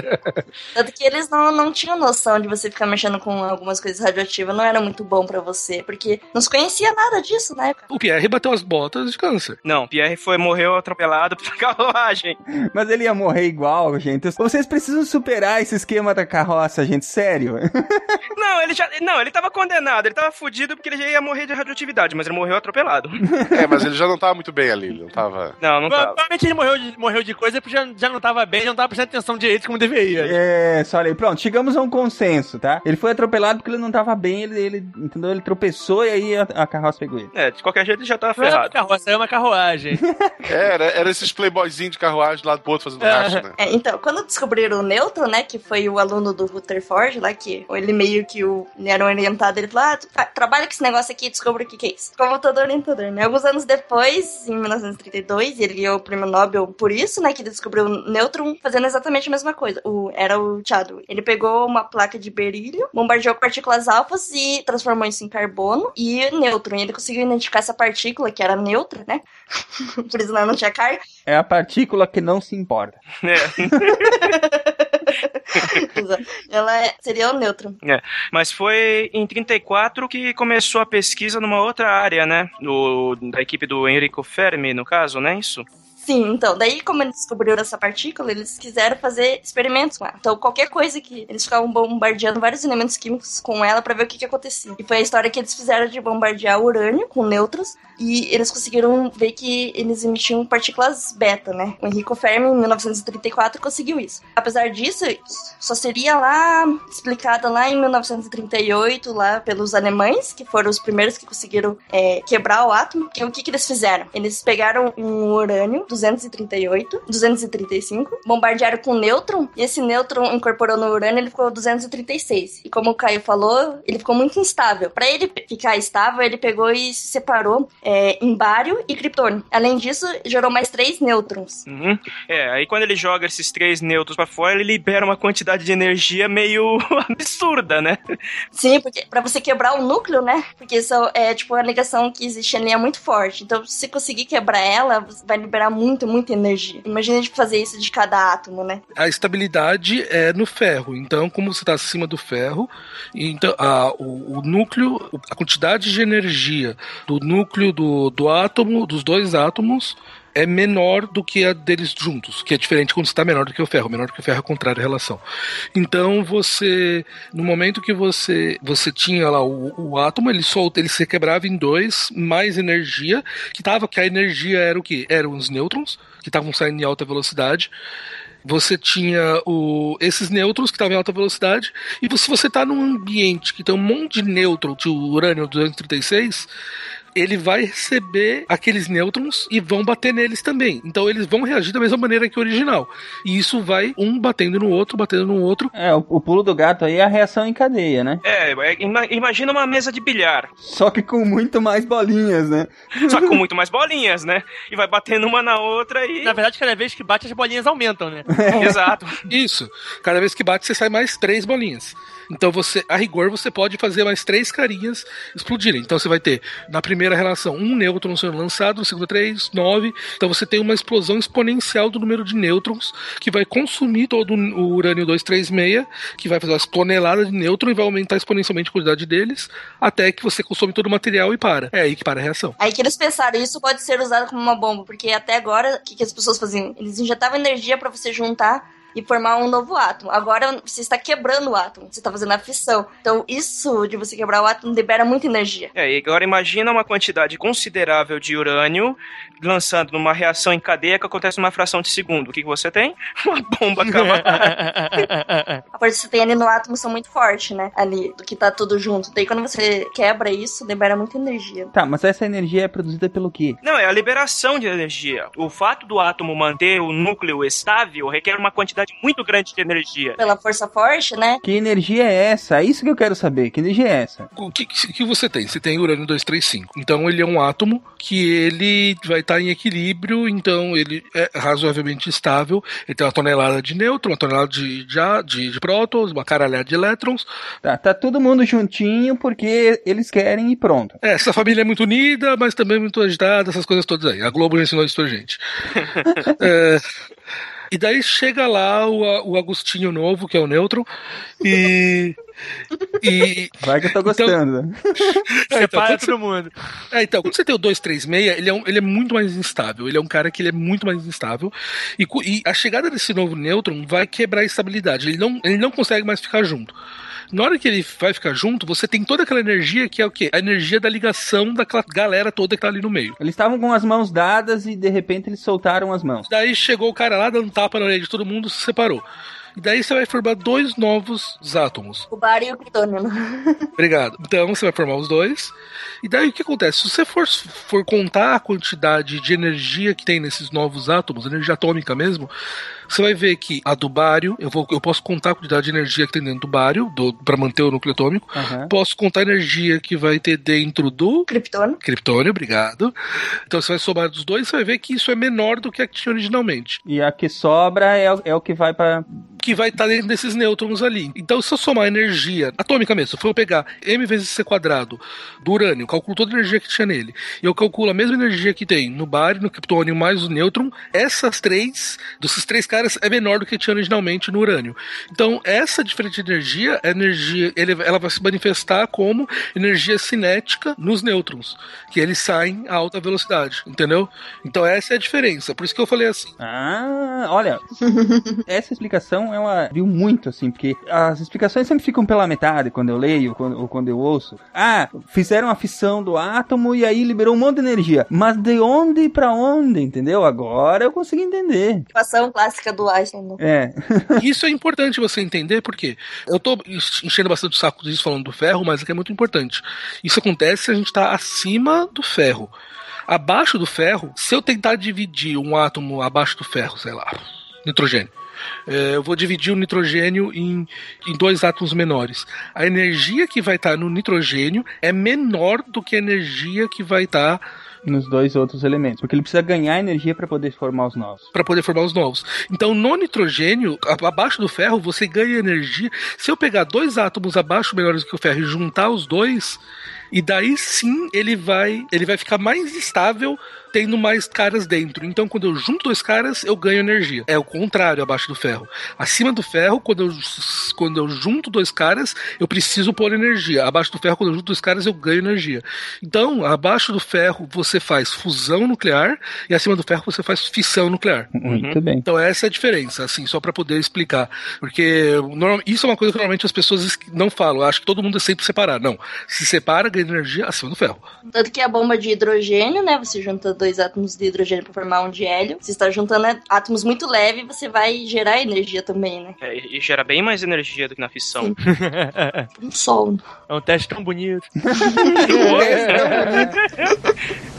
Tanto que eles não, não tinham noção de você ficar mexendo com algumas coisas radioativas. Não era muito bom para você, porque não se conhecia nada disso na época. O Pierre bateu as botas de câncer. Não, Pierre foi, morreu atropelado pela carruagem. Mas ele ia morrer igual, gente. Vocês precisam superar esse esquema da carroça, gente, sério. não, ele já. Não, ele tava condenado, ele tava fudido porque ele já ia morrer de radioatividade, mas ele morreu atropelado. é, mas ele já não tava muito bem ali, ele não tava. Não, não tava. Provavelmente ele morreu de, morreu de coisa porque já, já não tava bem, já não tava prestando atenção direito como deveria. É, só aí, pronto, chegamos a um consenso, tá? Ele foi atropelado porque ele não tava bem, ele, ele entendeu? Ele tropeçou e aí a, a carroça pegou ele. É, de qualquer jeito ele já tava ferrado. É uma carroça, é uma carruagem. é, era, era esses playboyzinhos de carruagem lado pro outro fazendo racha, né? É, então, quando descobriram o Neutron, né, que foi o aluno do Rutherford lá, que ele meio que o, ele era orientado, ele falou, ah, trabalha com esse negócio aqui e descobre o que, que é isso. Como todo orientador, né? Alguns anos depois, em 1932, ele ganhou o prêmio Nobel por isso, né, que ele descobriu o nêutron fazendo exatamente a mesma coisa. O, era o Chadwick. Ele pegou uma placa de berílio, bombardeou partículas alfas e transformou isso em carbono e nêutron. E ele conseguiu identificar essa partícula, que era neutra, né? por isso ela não tinha carga. É a partícula que não se importa. É. Ela é, seria o nêutron. É, mas foi em 34 que começou a pesquisa numa outra área, né? Do, da equipe do Enrico Fermi, no caso, né? Isso? Sim, então, daí como eles descobriram essa partícula, eles quiseram fazer experimentos com ela. Então, qualquer coisa que eles ficavam bombardeando vários elementos químicos com ela para ver o que, que acontecia. E foi a história que eles fizeram de bombardear urânio com nêutrons e eles conseguiram ver que eles emitiam partículas beta, né? O Enrico Fermi, em 1934, conseguiu isso. Apesar disso, só seria lá explicada lá em 1938, lá pelos alemães, que foram os primeiros que conseguiram é, quebrar o átomo. Que, o que, que eles fizeram? Eles pegaram um urânio 238, 235, bombardearam com nêutron, e esse nêutron incorporou no urânio, ele ficou 236. E como o Caio falou, ele ficou muito instável. Para ele ficar estável, ele pegou e se separou é, em bário e criptônio. Além disso, gerou mais três nêutrons. Uhum. É, aí quando ele joga esses três nêutrons para fora, ele libera uma quantidade de energia meio absurda, né? Sim, porque para você quebrar o núcleo, né? Porque isso é tipo a ligação que existe ali é muito forte. Então, se você conseguir quebrar ela, vai liberar muito muito, muita energia. Imagina de fazer isso de cada átomo, né? A estabilidade é no ferro. Então, como você está acima do ferro, então a, o, o, núcleo, a quantidade de energia do núcleo do, do átomo, dos dois átomos, é menor do que a deles juntos, que é diferente quando está menor do que o ferro. Menor do que o ferro é a contrária relação. Então você, no momento que você você tinha lá o, o átomo, ele solta, ele se quebrava em dois, mais energia, que tava que a energia era o que? Eram os nêutrons que estavam saindo em alta velocidade você tinha o, esses nêutrons que estavam em alta velocidade, e se você está num ambiente que tem um monte de nêutron, de urânio 236, ele vai receber aqueles nêutrons e vão bater neles também. Então eles vão reagir da mesma maneira que o original. E isso vai um batendo no outro, batendo no outro. É, o, o pulo do gato aí é a reação em cadeia, né? É, é, ima- imagina uma mesa de bilhar, Só que com muito mais bolinhas, né? só que com muito mais bolinhas, né? E vai batendo uma na outra e. Na verdade, cada vez que bate, as bolinhas aumentam, né? Exato. Isso. Cada vez que bate, você sai mais três bolinhas. Então você, a rigor, você pode fazer mais três carinhas explodirem. Então você vai ter, na primeira relação, um nêutron sendo lançado, na segunda, três, nove. Então você tem uma explosão exponencial do número de nêutrons que vai consumir todo o urânio 236, que vai fazer umas toneladas de nêutron e vai aumentar exponencialmente a quantidade deles, até que você consome todo o material e para. É aí que para a reação. Aí que eles pensaram, isso pode ser usado como uma bomba, porque até agora, o que, que as pessoas faziam? Eles injetavam energia pra você juntar e formar um novo átomo. Agora você está quebrando o átomo, você está fazendo a fissão. Então isso de você quebrar o átomo libera muita energia. É, e agora imagina uma quantidade considerável de urânio lançando numa reação em cadeia que acontece numa fração de segundo. O que, que você tem? Uma bomba cavada. A força que você tem ali no átomo são muito forte, né? Ali, do que tá tudo junto. Daí quando você quebra isso, libera muita energia. Tá, mas essa energia é produzida pelo quê? Não, é a liberação de energia. O fato do átomo manter o núcleo estável requer uma quantidade muito grande de energia. Pela força forte, né? Que energia é essa? É isso que eu quero saber. Que energia é essa? O que, que você tem? Você tem urânio 235. Então ele é um átomo que ele vai estar em equilíbrio, então ele é razoavelmente estável. Ele tem uma tonelada de nêutron, uma tonelada de, de, de, de prótons, uma caralhada de elétrons. Tá, tá todo mundo juntinho porque eles querem e pronto. É, essa família é muito unida, mas também muito agitada, essas coisas todas aí. A Globo já ensinou isso pra gente. É, e daí chega lá o, o Agostinho novo, que é o Nêutron, e. E. Vai que eu tô Então- gostando. É, então, Separa quando você- todo mundo. É, então, quando você tem o 236, ele é, um- ele é muito mais instável. Ele é um cara que ele é muito mais instável. E, e a chegada desse novo nêutron vai quebrar a estabilidade. Ele não, ele não consegue mais ficar junto. Na hora que ele vai ficar junto, você tem toda aquela energia que é o quê? A energia da ligação daquela galera toda que tá ali no meio. Eles estavam com as mãos dadas e de repente eles soltaram as mãos. Daí chegou o cara lá dando tapa na orelha de todo mundo, se separou. E daí você vai formar dois novos átomos. O bário e o né? Obrigado. Então você vai formar os dois. E daí o que acontece? Se você for, for contar a quantidade de energia que tem nesses novos átomos, energia atômica mesmo, você vai ver que a do bário, eu, vou, eu posso contar a quantidade de energia que tem dentro do bário, do, para manter o núcleo atômico. Aham. Posso contar a energia que vai ter dentro do Kryptônio. criptônio, obrigado. Então você vai somar dos dois, você vai ver que isso é menor do que a que tinha originalmente. E a que sobra é, o- é o que vai pra. que vai estar dentro desses nêutrons ali. Então, se eu somar a energia atômica mesmo, se eu for pegar m vezes c quadrado do urânio, calculo toda a energia que tinha nele, e eu calculo a mesma energia que tem no bário, no criptônio mais o nêutron, essas três, desses três caras, é menor do que tinha originalmente no urânio. Então, essa diferença de energia, energia, ele- ela vai se manifestar como energia cinética nos nêutrons, que eles saem a alta velocidade, entendeu? Então, essa é a diferença. Por isso que eu falei assim. Ah, olha. essa explicação ela viu muito, assim, porque as explicações sempre ficam pela metade quando eu leio quando, ou quando eu ouço. Ah, fizeram a fissão do átomo e aí liberou um monte de energia. Mas de onde pra onde, entendeu? Agora eu consegui entender. Equação clássica do Einstein. né? É. Isso é importante você entender, porque eu tô enchendo bastante o saco disso falando do ferro, mas é que é muito importante. Isso acontece se a gente está acima do ferro. Abaixo do ferro, se eu tentar dividir um átomo abaixo do ferro, sei lá, nitrogênio. é, eu vou dividir o nitrogênio em, em dois átomos menores. A energia que vai estar no nitrogênio é menor do que a energia que vai estar Nos dois outros elementos. Porque ele precisa ganhar energia pra poder formar os novos. para poder formar os novos. Então, no nitrogênio, abaixo do ferro, você ganha energia. Se eu pegar dois átomos abaixo menores do que o ferro e juntar os dois, e daí sim ele vai, ele vai ficar mais estável tendo mais caras dentro. Então, quando eu junto dois caras, eu ganho energia. É o contrário abaixo do ferro. Acima do ferro, quando eu, quando eu junto dois caras, eu preciso pôr energia. Abaixo do ferro, quando eu junto dois caras, eu ganho energia. Então, abaixo do ferro, você faz fusão nuclear e acima do ferro, você faz fissão nuclear. Muito bem. Então essa é a diferença, assim, só pra poder explicar. Porque isso é uma coisa que normalmente as pessoas es- não falam. Eu acho que todo mundo é sempre separado. Não. Se separa, ganha energia acima do ferro. Tanto que a bomba de hidrogênio, né? Você junta dois átomos de hidrogênio pra formar um de hélio. Você está juntando né, átomos muito leves, você vai gerar energia também, né? É, e gera bem mais energia do que na fissão. Um sol. É um teste tão bonito.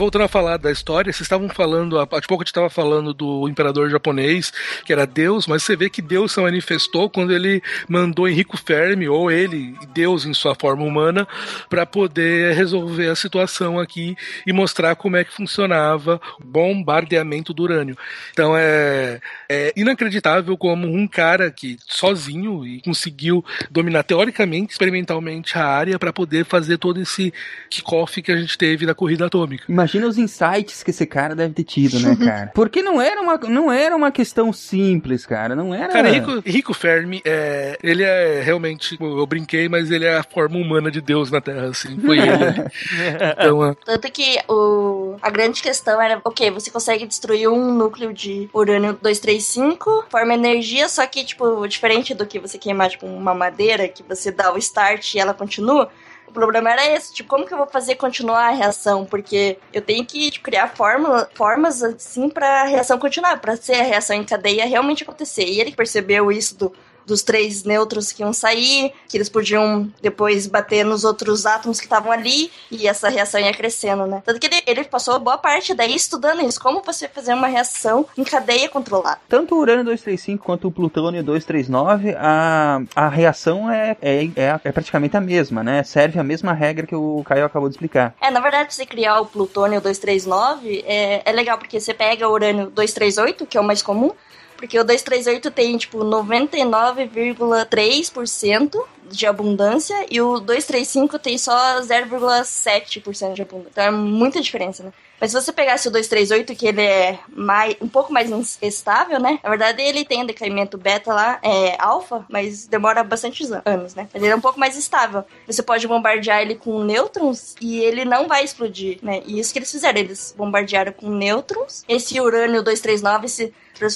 voltando a falar da história, vocês estavam falando, há pouco a gente estava falando do imperador japonês, que era Deus, mas você vê que Deus se manifestou quando ele mandou Enrico Fermi, ou ele, Deus em sua forma humana, para poder resolver a situação aqui e mostrar como é que funcionava o bombardeamento do urânio. Então é, é inacreditável como um cara que sozinho e conseguiu dominar teoricamente, experimentalmente a área para poder fazer todo esse kickoff que a gente teve na corrida atômica. Imagina os insights que esse cara deve ter tido, né, cara? Porque não era uma, não era uma questão simples, cara. Não era. Cara, Rico, Rico Fermi, é, ele é realmente. Eu brinquei, mas ele é a forma humana de Deus na Terra, assim. Foi ele. então, é. Tanto que o, a grande questão era: ok, você consegue destruir um núcleo de urânio 235, forma energia, só que, tipo, diferente do que você queimar, tipo, uma madeira, que você dá o start e ela continua. O problema era esse, tipo, como que eu vou fazer continuar a reação? Porque eu tenho que tipo, criar fórmula, formas assim para a reação continuar, para ser a reação em cadeia realmente acontecer. E ele percebeu isso do dos três nêutrons que iam sair, que eles podiam depois bater nos outros átomos que estavam ali, e essa reação ia crescendo, né? Tanto que ele, ele passou boa parte daí estudando isso, como você fazer uma reação em cadeia controlada. Tanto o urânio 235 quanto o plutônio 239, a, a reação é, é, é, é praticamente a mesma, né? Serve a mesma regra que o Caio acabou de explicar. É, na verdade, você criar o plutônio 239 é, é legal, porque você pega o urânio 238, que é o mais comum, porque o 238 tem, tipo, 99,3% de abundância e o 235 tem só 0,7% de abundância. Então é muita diferença, né? Mas se você pegasse o 238, que ele é mais, um pouco mais estável, né? Na verdade, ele tem um decaimento beta lá, é alfa, mas demora bastante anos, né? Mas ele é um pouco mais estável. Você pode bombardear ele com nêutrons e ele não vai explodir, né? E isso que eles fizeram, eles bombardearam com nêutrons. Esse urânio 239 se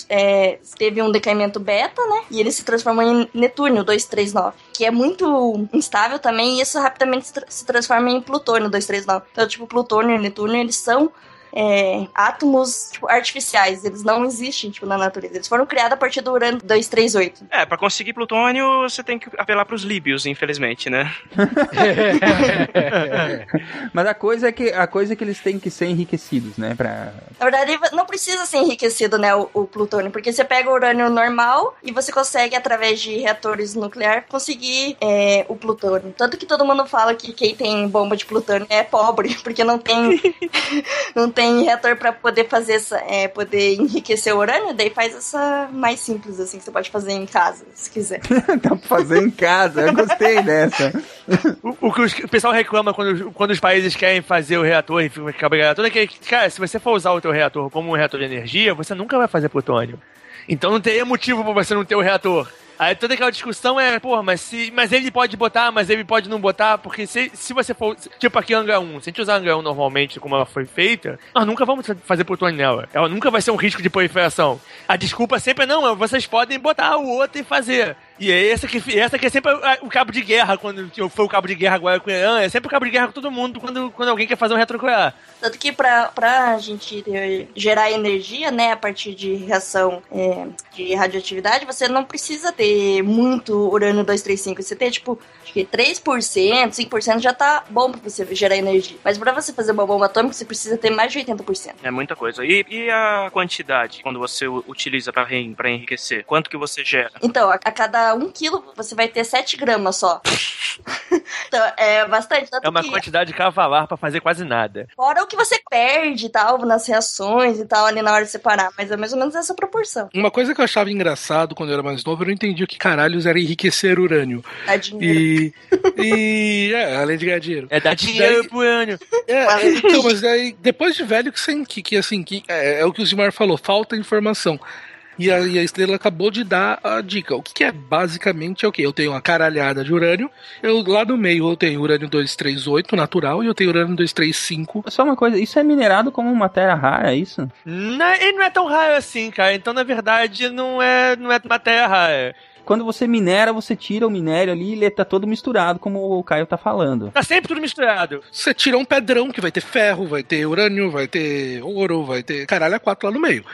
é, teve um decaimento beta, né? E ele se transformou em Netúnio 239, que é muito instável também, e isso rapidamente se, tra se transforma em Plutônio 239. Então, tipo, Plutônio e Netúnio, eles são é, átomos tipo, artificiais. Eles não existem tipo, na natureza. Eles foram criados a partir do urânio 238. É, para conseguir plutônio, você tem que apelar para os líbios, infelizmente, né? Mas a coisa é que a coisa é que eles têm que ser enriquecidos, né? Pra... Na verdade, não precisa ser enriquecido, né, o, o plutônio, porque você pega o urânio normal e você consegue, através de reatores nucleares, conseguir é, o plutônio. Tanto que todo mundo fala que quem tem bomba de plutônio é pobre, porque não tem, não tem tem reator para poder fazer essa, é, poder enriquecer o urânio, daí faz essa mais simples, assim, que você pode fazer em casa, se quiser. Dá pra fazer em casa, eu gostei dessa. o, o, que o pessoal reclama quando, quando os países querem fazer o reator e ficar brigando é que, cara, se você for usar o teu reator como um reator de energia, você nunca vai fazer plutônio. Então não teria motivo para você não ter o reator. Aí toda aquela discussão é, porra, mas, se, mas ele pode botar, mas ele pode não botar, porque se, se você for. Tipo aqui Angra 1, se a gente usar Angra 1 normalmente, como ela foi feita, nós nunca vamos fazer plutônio nela. Ela nunca vai ser um risco de proliferação. A desculpa sempre é não, vocês podem botar o outro e fazer. E é essa que, essa que é sempre o cabo de guerra, quando foi o cabo de guerra agora com o Irã, é sempre o cabo de guerra com todo mundo quando, quando alguém quer fazer um retronuclear. Tanto que pra, pra gente gerar energia, né, a partir de reação é, de radioatividade, você não precisa ter muito urânio 235. Você tem, tipo, acho que 3%, 5% já tá bom pra você gerar energia. Mas pra você fazer uma bomba atômica, você precisa ter mais de 80%. É muita coisa. E, e a quantidade, quando você utiliza pra, pra enriquecer? Quanto que você gera? Então, a, a cada um quilo, você vai ter 7 gramas só. então, é bastante. é uma que... quantidade cavalar para fazer quase nada. Fora o que você perde e tal, nas reações e tal, ali na hora de separar. Mas é mais ou menos essa proporção. Uma coisa que eu achava engraçado quando eu era mais novo, eu não entendi o que caralhos era enriquecer urânio. Dá dinheiro. E. e é, além de ganhar dinheiro. É dar dinheiro daí, pro urânio. É, então, mas aí, depois de velho, que, que, que assim, que é, é o que o Zimar falou, falta informação. E a, e a, estrela acabou de dar a dica. O que, que é basicamente é o que? Eu tenho uma caralhada de urânio. Eu, lá no meio eu tenho urânio 238 natural e eu tenho urânio 235. Só uma coisa, isso é minerado como matéria rara, é isso? Não, ele não é tão raro assim, cara. Então, na verdade, não é, não é matéria rara quando você minera, você tira o minério ali e ele tá todo misturado, como o Caio tá falando. Tá sempre tudo misturado. Você tira um pedrão que vai ter ferro, vai ter urânio, vai ter ouro, vai ter caralho a quatro lá no meio.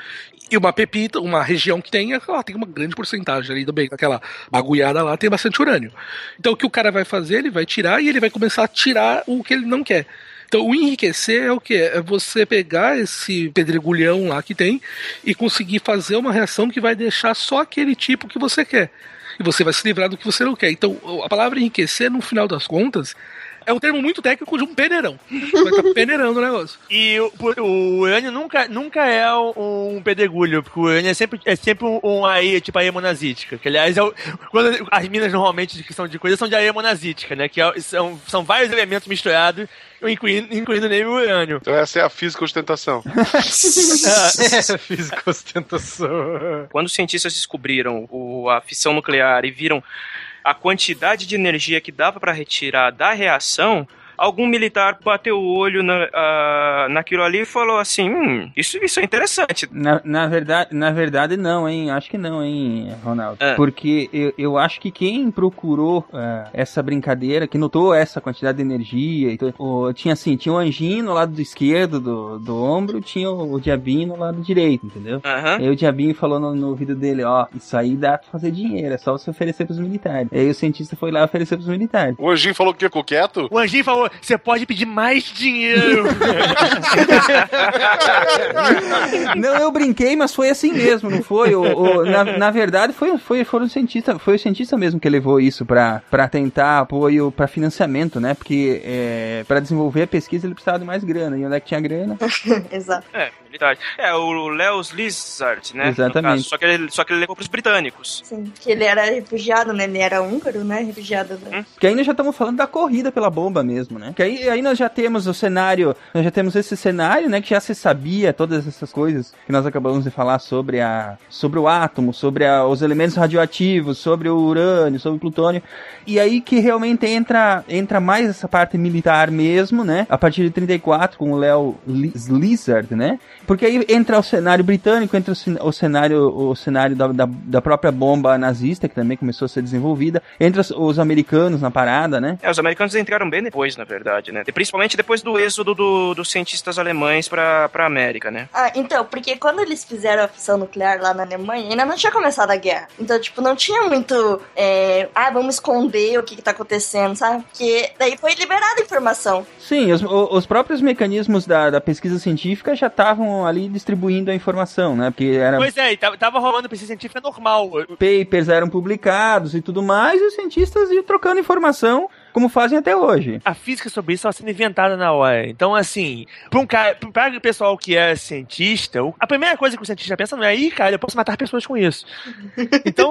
E uma pepita, uma região que tem, ela tem uma grande porcentagem ali também, aquela bagulhada lá tem bastante urânio. Então o que o cara vai fazer, ele vai tirar e ele vai começar a tirar o que ele não quer. Então, o enriquecer é o que? É você pegar esse pedregulhão lá que tem e conseguir fazer uma reação que vai deixar só aquele tipo que você quer. E você vai se livrar do que você não quer. Então, a palavra enriquecer, no final das contas, é um termo muito técnico de um peneirão. Vai estar peneirando o negócio. E o, o urânio nunca, nunca é um, um pedregulho, porque o urânio é sempre, é sempre um, um areia, tipo areia monazítica. Que, aliás, é o, quando as minas normalmente que são de coisa são de areia monazítica, né? Que é, são, são vários elementos misturados, incluindo, incluindo nem o urânio. Então essa é a física ostentação. é, física ostentação. Quando os cientistas descobriram o, a fissão nuclear e viram a quantidade de energia que dava para retirar da reação, algum militar bateu o olho na, uh, naquilo ali e falou assim: hum, isso, isso é interessante. Na, na, verdade, na verdade, não, hein? Acho que não, hein, Ronaldo? É. Porque eu, eu acho que quem procurou uh, essa brincadeira, que notou essa quantidade de energia, então, o, tinha assim: tinha o anjinho no lado esquerdo do, do ombro, tinha o, o diabinho no lado direito, entendeu? Uhum. Aí o diabinho falou no, no ouvido dele: ó, isso aí dá pra fazer dinheiro, é só você oferecer pros militares. Aí o cientista foi lá oferecer pros militares. O anjinho falou que ficou quieto? O anjinho falou: você pode pedir mais dinheiro. não, eu brinquei, mas foi assim mesmo, não foi? O, o, na, na verdade, foi, foi, foram cientista, foi o cientista mesmo que levou isso para tentar apoio para financiamento, né? Porque é, para desenvolver a pesquisa ele precisava de mais grana. E onde é que tinha grana? Exato. É, É, o Leos Lizard, né? Exatamente. Só que, ele, só que ele levou pros britânicos. Sim, que ele era refugiado, né? Ele era húngaro, né? Refugiado. Né? Hum? Que ainda já estamos falando da corrida pela bomba mesmo, né? Que aí, aí nós já temos o cenário, nós já temos esse cenário, né? Que já se sabia todas essas coisas que nós acabamos de falar sobre a sobre o átomo, sobre a, os elementos radioativos, sobre o urânio, sobre o plutônio. E aí que realmente entra entra mais essa parte militar mesmo, né? A partir de 34 com o Léo Lizard, né? Porque aí entra o cenário britânico, entra o cenário o cenário da, da, da própria bomba nazista que também começou a ser desenvolvida, entra os, os americanos na parada, né? É, os americanos entraram bem depois, na verdade, né? E principalmente depois do êxodo do, dos cientistas alemães pra, pra América, né? Ah, então, porque quando eles fizeram a fissão nuclear lá na Alemanha, ainda não tinha começado a guerra. Então, tipo, não tinha muito. É, ah, vamos esconder o que, que tá acontecendo, sabe? Porque daí foi liberada a informação. Sim, os, os próprios mecanismos da, da pesquisa científica já estavam ali distribuindo a informação, né? Porque era... Pois é, tava rolando pesquisa científica normal. Papers eram publicados e tudo mais, e os cientistas iam trocando informação como fazem até hoje. A física sobre isso estava sendo inventada na hora. Então, assim, para um cara, para o pessoal que é cientista, a primeira coisa que o cientista pensa não é, aí, cara, eu posso matar pessoas com isso. então,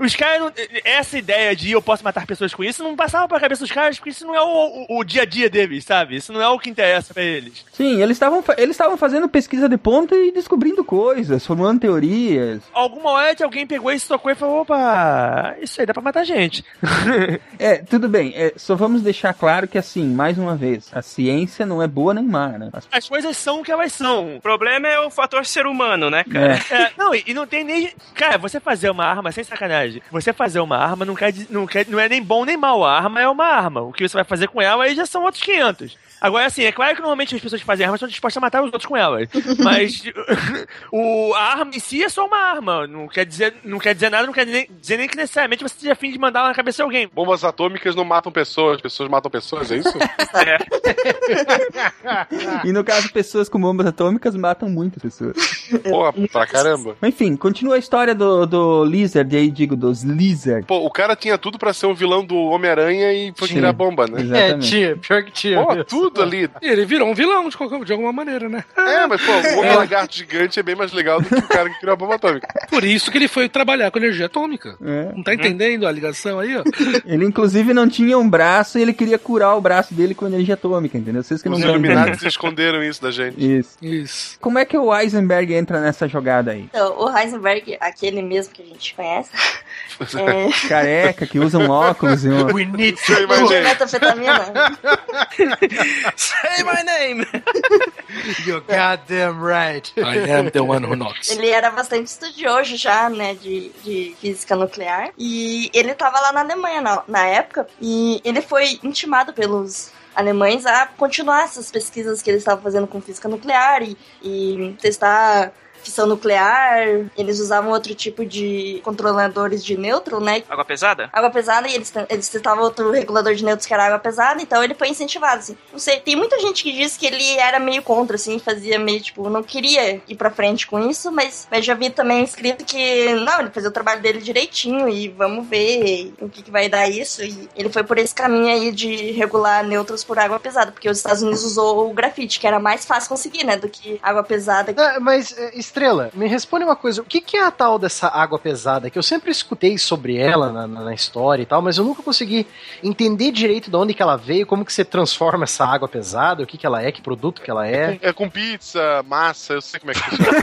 os caras, essa ideia de eu posso matar pessoas com isso não passava para a cabeça dos caras, porque isso não é o, o, o, dia a dia deles, sabe? Isso não é o que interessa para eles. Sim, eles estavam eles estavam fazendo pesquisa de ponta e descobrindo coisas, formando teorias. Alguma hora alguém pegou esse tocou e falou, opa, isso aí dá para matar gente. é, tudo bem. É, só vamos deixar claro que, assim, mais uma vez, a ciência não é boa nem má, né? As, As coisas são o que elas são. O problema é o fator ser humano, né, cara? É. É, não, e, não tem nem. Cara, você fazer uma arma, sem sacanagem, você fazer uma arma não, quer, não, quer, não é nem bom nem mal. A arma é uma arma. O que você vai fazer com ela aí já são outros 500. Agora, assim, é claro que normalmente as pessoas que fazem armas estão dispostas a matar os outros com elas. Mas o, a arma em si é só uma arma. Não quer dizer, não quer dizer nada, não quer nem, dizer nem que necessariamente você esteja afim de mandar na cabeça de alguém. Bombas atômicas não matam pessoas, pessoas matam pessoas, é isso? é. e no caso, pessoas com bombas atômicas matam muitas pessoas. Pô, pra caramba. Enfim, continua a história do, do Lizard, aí digo, dos Lizard. Pô, o cara tinha tudo pra ser o vilão do Homem-Aranha e foi tirar bomba, né? Exatamente. É, tinha, pior que tinha. Pô, tudo ali. E ele virou um vilão de, qualquer, de alguma maneira, né? É, mas pô, o homem lagarto gigante é bem mais legal do que o cara que criou a bomba atômica. Por isso que ele foi trabalhar com energia atômica. É. Não tá entendendo a ligação aí, ó? Ele, inclusive, não tinha um braço e ele queria curar o braço dele com energia atômica, entendeu? Vocês que não Os iluminados esconderam isso da gente. Isso. Isso. Como é que o Heisenberg entra nessa jogada aí? Então, o Heisenberg, aquele mesmo que a gente conhece. É... Careca, que usa um óculos e um... We need to metanfetamina. Say my name! You're goddamn right. I am the one who knocks. Ele era bastante estudioso já, né, de, de física nuclear. E ele tava lá na Alemanha na, na época. E ele foi intimado pelos alemães a continuar essas pesquisas que eles estavam fazendo com física nuclear e, e testar fissão nuclear, eles usavam outro tipo de controladores de nêutron, né? Água pesada? Água pesada e eles, eles testavam outro regulador de nêutrons que era água pesada, então ele foi incentivado, assim. Não sei, tem muita gente que diz que ele era meio contra, assim, fazia meio, tipo, não queria ir pra frente com isso, mas, mas já vi também escrito que, não, ele fazia o trabalho dele direitinho e vamos ver o que, que vai dar isso. E ele foi por esse caminho aí de regular nêutrons por água pesada, porque os Estados Unidos usou o grafite, que era mais fácil conseguir, né, do que água pesada. Ah, mas, é, Estrela, me responde uma coisa, o que, que é a tal dessa água pesada? Que eu sempre escutei sobre ela na, na, na história e tal, mas eu nunca consegui entender direito de onde que ela veio, como que você transforma essa água pesada, o que que ela é, que produto que ela é. É com pizza, massa, eu sei como é que funciona.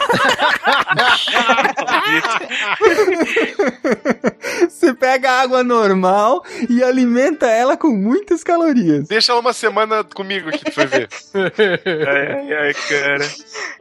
Você pega a água normal e alimenta ela com muitas calorias. Deixa ela uma semana comigo aqui pra ver. Ai, ai, ai, cara.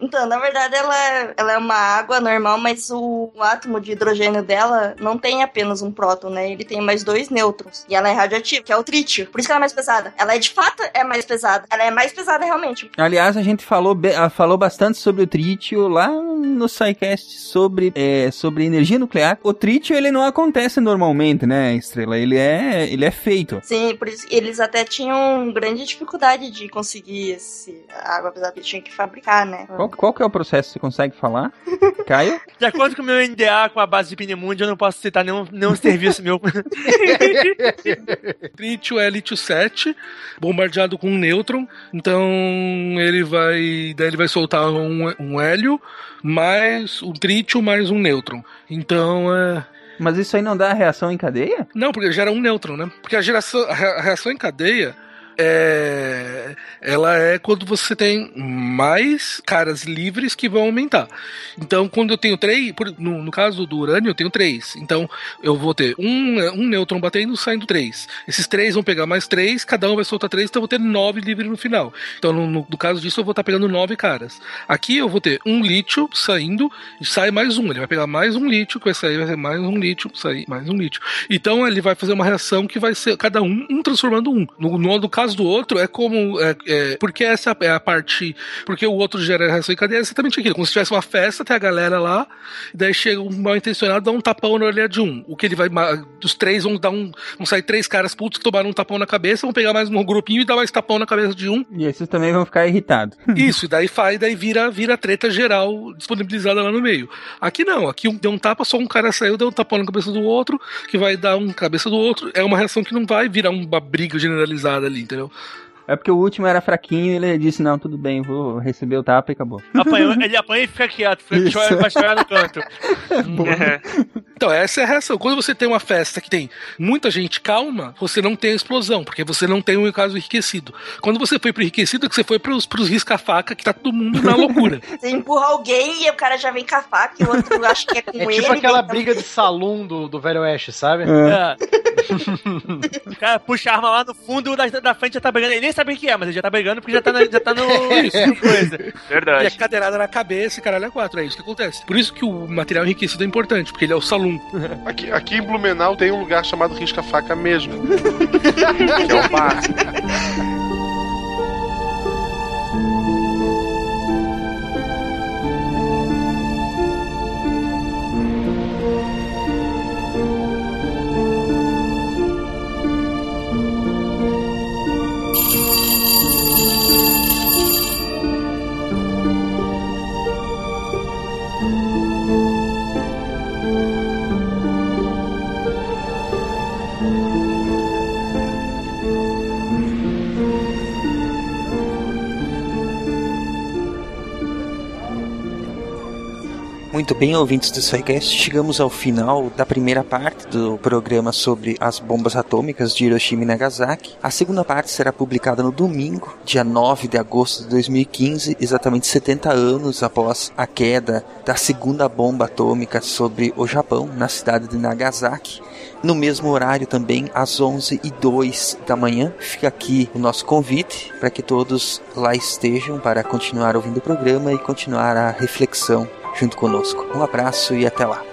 Então, na verdade, ela, ela é uma água normal, mas o, átomo de hidrogênio dela não tem apenas um próton, né? Ele tem mais dois nêutrons. E ela é radioativa, que é o trítio. Por isso que ela é mais pesada. Ela é de fato é mais pesada. Ela é mais pesada realmente. Aliás, a gente falou, ah, falou bastante sobre o trítio lá no SciCast sobre, é, sobre energia nuclear. O trítio, ele não acontece normalmente, né, Estrela? Ele é, ele é feito. Sim, por isso eles até tinham grande dificuldade de conseguir esse a água pesada que tinha que fabricar, né? Qual, qual que é o processo? Você consegue falar? Caio? De acordo com o meu NDA com a base de Pinemundi, eu não posso citar nenhum, nenhum serviço meu. Trítio é lítio 7, bombardeado com um nêutron. Então ele vai. Daí ele vai soltar um, um hélio, mais um trítio, mais um nêutron. Então é. Mas isso aí não dá reação em cadeia? Não, porque gera um nêutron, né? Porque a, geração, a reação em cadeia é, ela é quando você tem mais caras livres que vão aumentar. Então, quando eu tenho três, no, no caso do urânio, eu tenho três. Então, eu vou ter um, um nêutron batendo saindo três. Esses três vão pegar mais três, cada um vai soltar três, então eu vou ter nove livres no final. Então, no, no- no caso disso, eu vou estar pegando nove caras. Aqui eu vou ter um lítio saindo e sai mais um. Ele vai pegar mais um lítio, que vai sair, vai ser mais um lítio, sair mais um lítio. Então ele vai fazer uma reação que vai ser cada um, um transformando um. No, no, no caso do outro, é como. É, é, porque essa é a parte. Porque o outro gera reação em cadeia, é exatamente aquilo. Como se tivesse uma festa, tem a galera lá, e daí chega um mal intencionado, dá um tapão na orelha de um. O que ele vai. Os três vão dar um. Vão sair três caras putos que tomaram um tapão na cabeça, vão pegar mais um grupinho e dar mais tapão na cabeça de um. E esses também vão ficar irritados. Isso, e daí faz, daí vira, vira treta geral disponibilizada lá no meio. Aqui não, aqui um, deu um tapa, só um cara saiu, deu um tapão na cabeça do outro, que vai dar um cabeça do outro. É uma reação que não vai virar uma briga generalizada ali, entendeu? pero É porque o último era fraquinho e ele disse, não, tudo bem, vou receber o tapa e acabou. Apanhou, ele apanha e fica quieto, fica chora, vai chorar no canto. É. Então, essa é a reação. Quando você tem uma festa que tem muita gente calma, você não tem a explosão, porque você não tem um caso enriquecido. Quando você foi pro enriquecido, é que você foi pros, pros risca-faca, que tá todo mundo na loucura. Você empurra alguém e o cara já vem com a faca e o outro acha que é com É ele. tipo aquela vem- briga de salão do, do Velho Oeste, sabe? É. o cara puxa a arma lá no fundo, o da, da frente já tá brigando. Ele nem sabe o que é, mas ele já tá brigando porque já tá, na- já tá no. no coisa. E a Verdade. cadeirada na cabeça e caralho é quatro. É isso que acontece. Por isso que o material enriquecido é importante, porque ele é o salão. Aqui, aqui em Blumenau tem um lugar chamado Risca-Faca mesmo. que é o bar. Muito bem, ouvintes do SciCast, chegamos ao final da primeira parte do programa sobre as bombas atômicas de Hiroshima e Nagasaki. A segunda parte será publicada no domingo, dia 9 de agosto de 2015, exatamente 70 anos após a queda da segunda bomba atômica sobre o Japão, na cidade de Nagasaki. No mesmo horário também, às 11 e 02 da manhã, fica aqui o nosso convite para que todos lá estejam para continuar ouvindo o programa e continuar a reflexão junto conosco. Um abraço e até lá.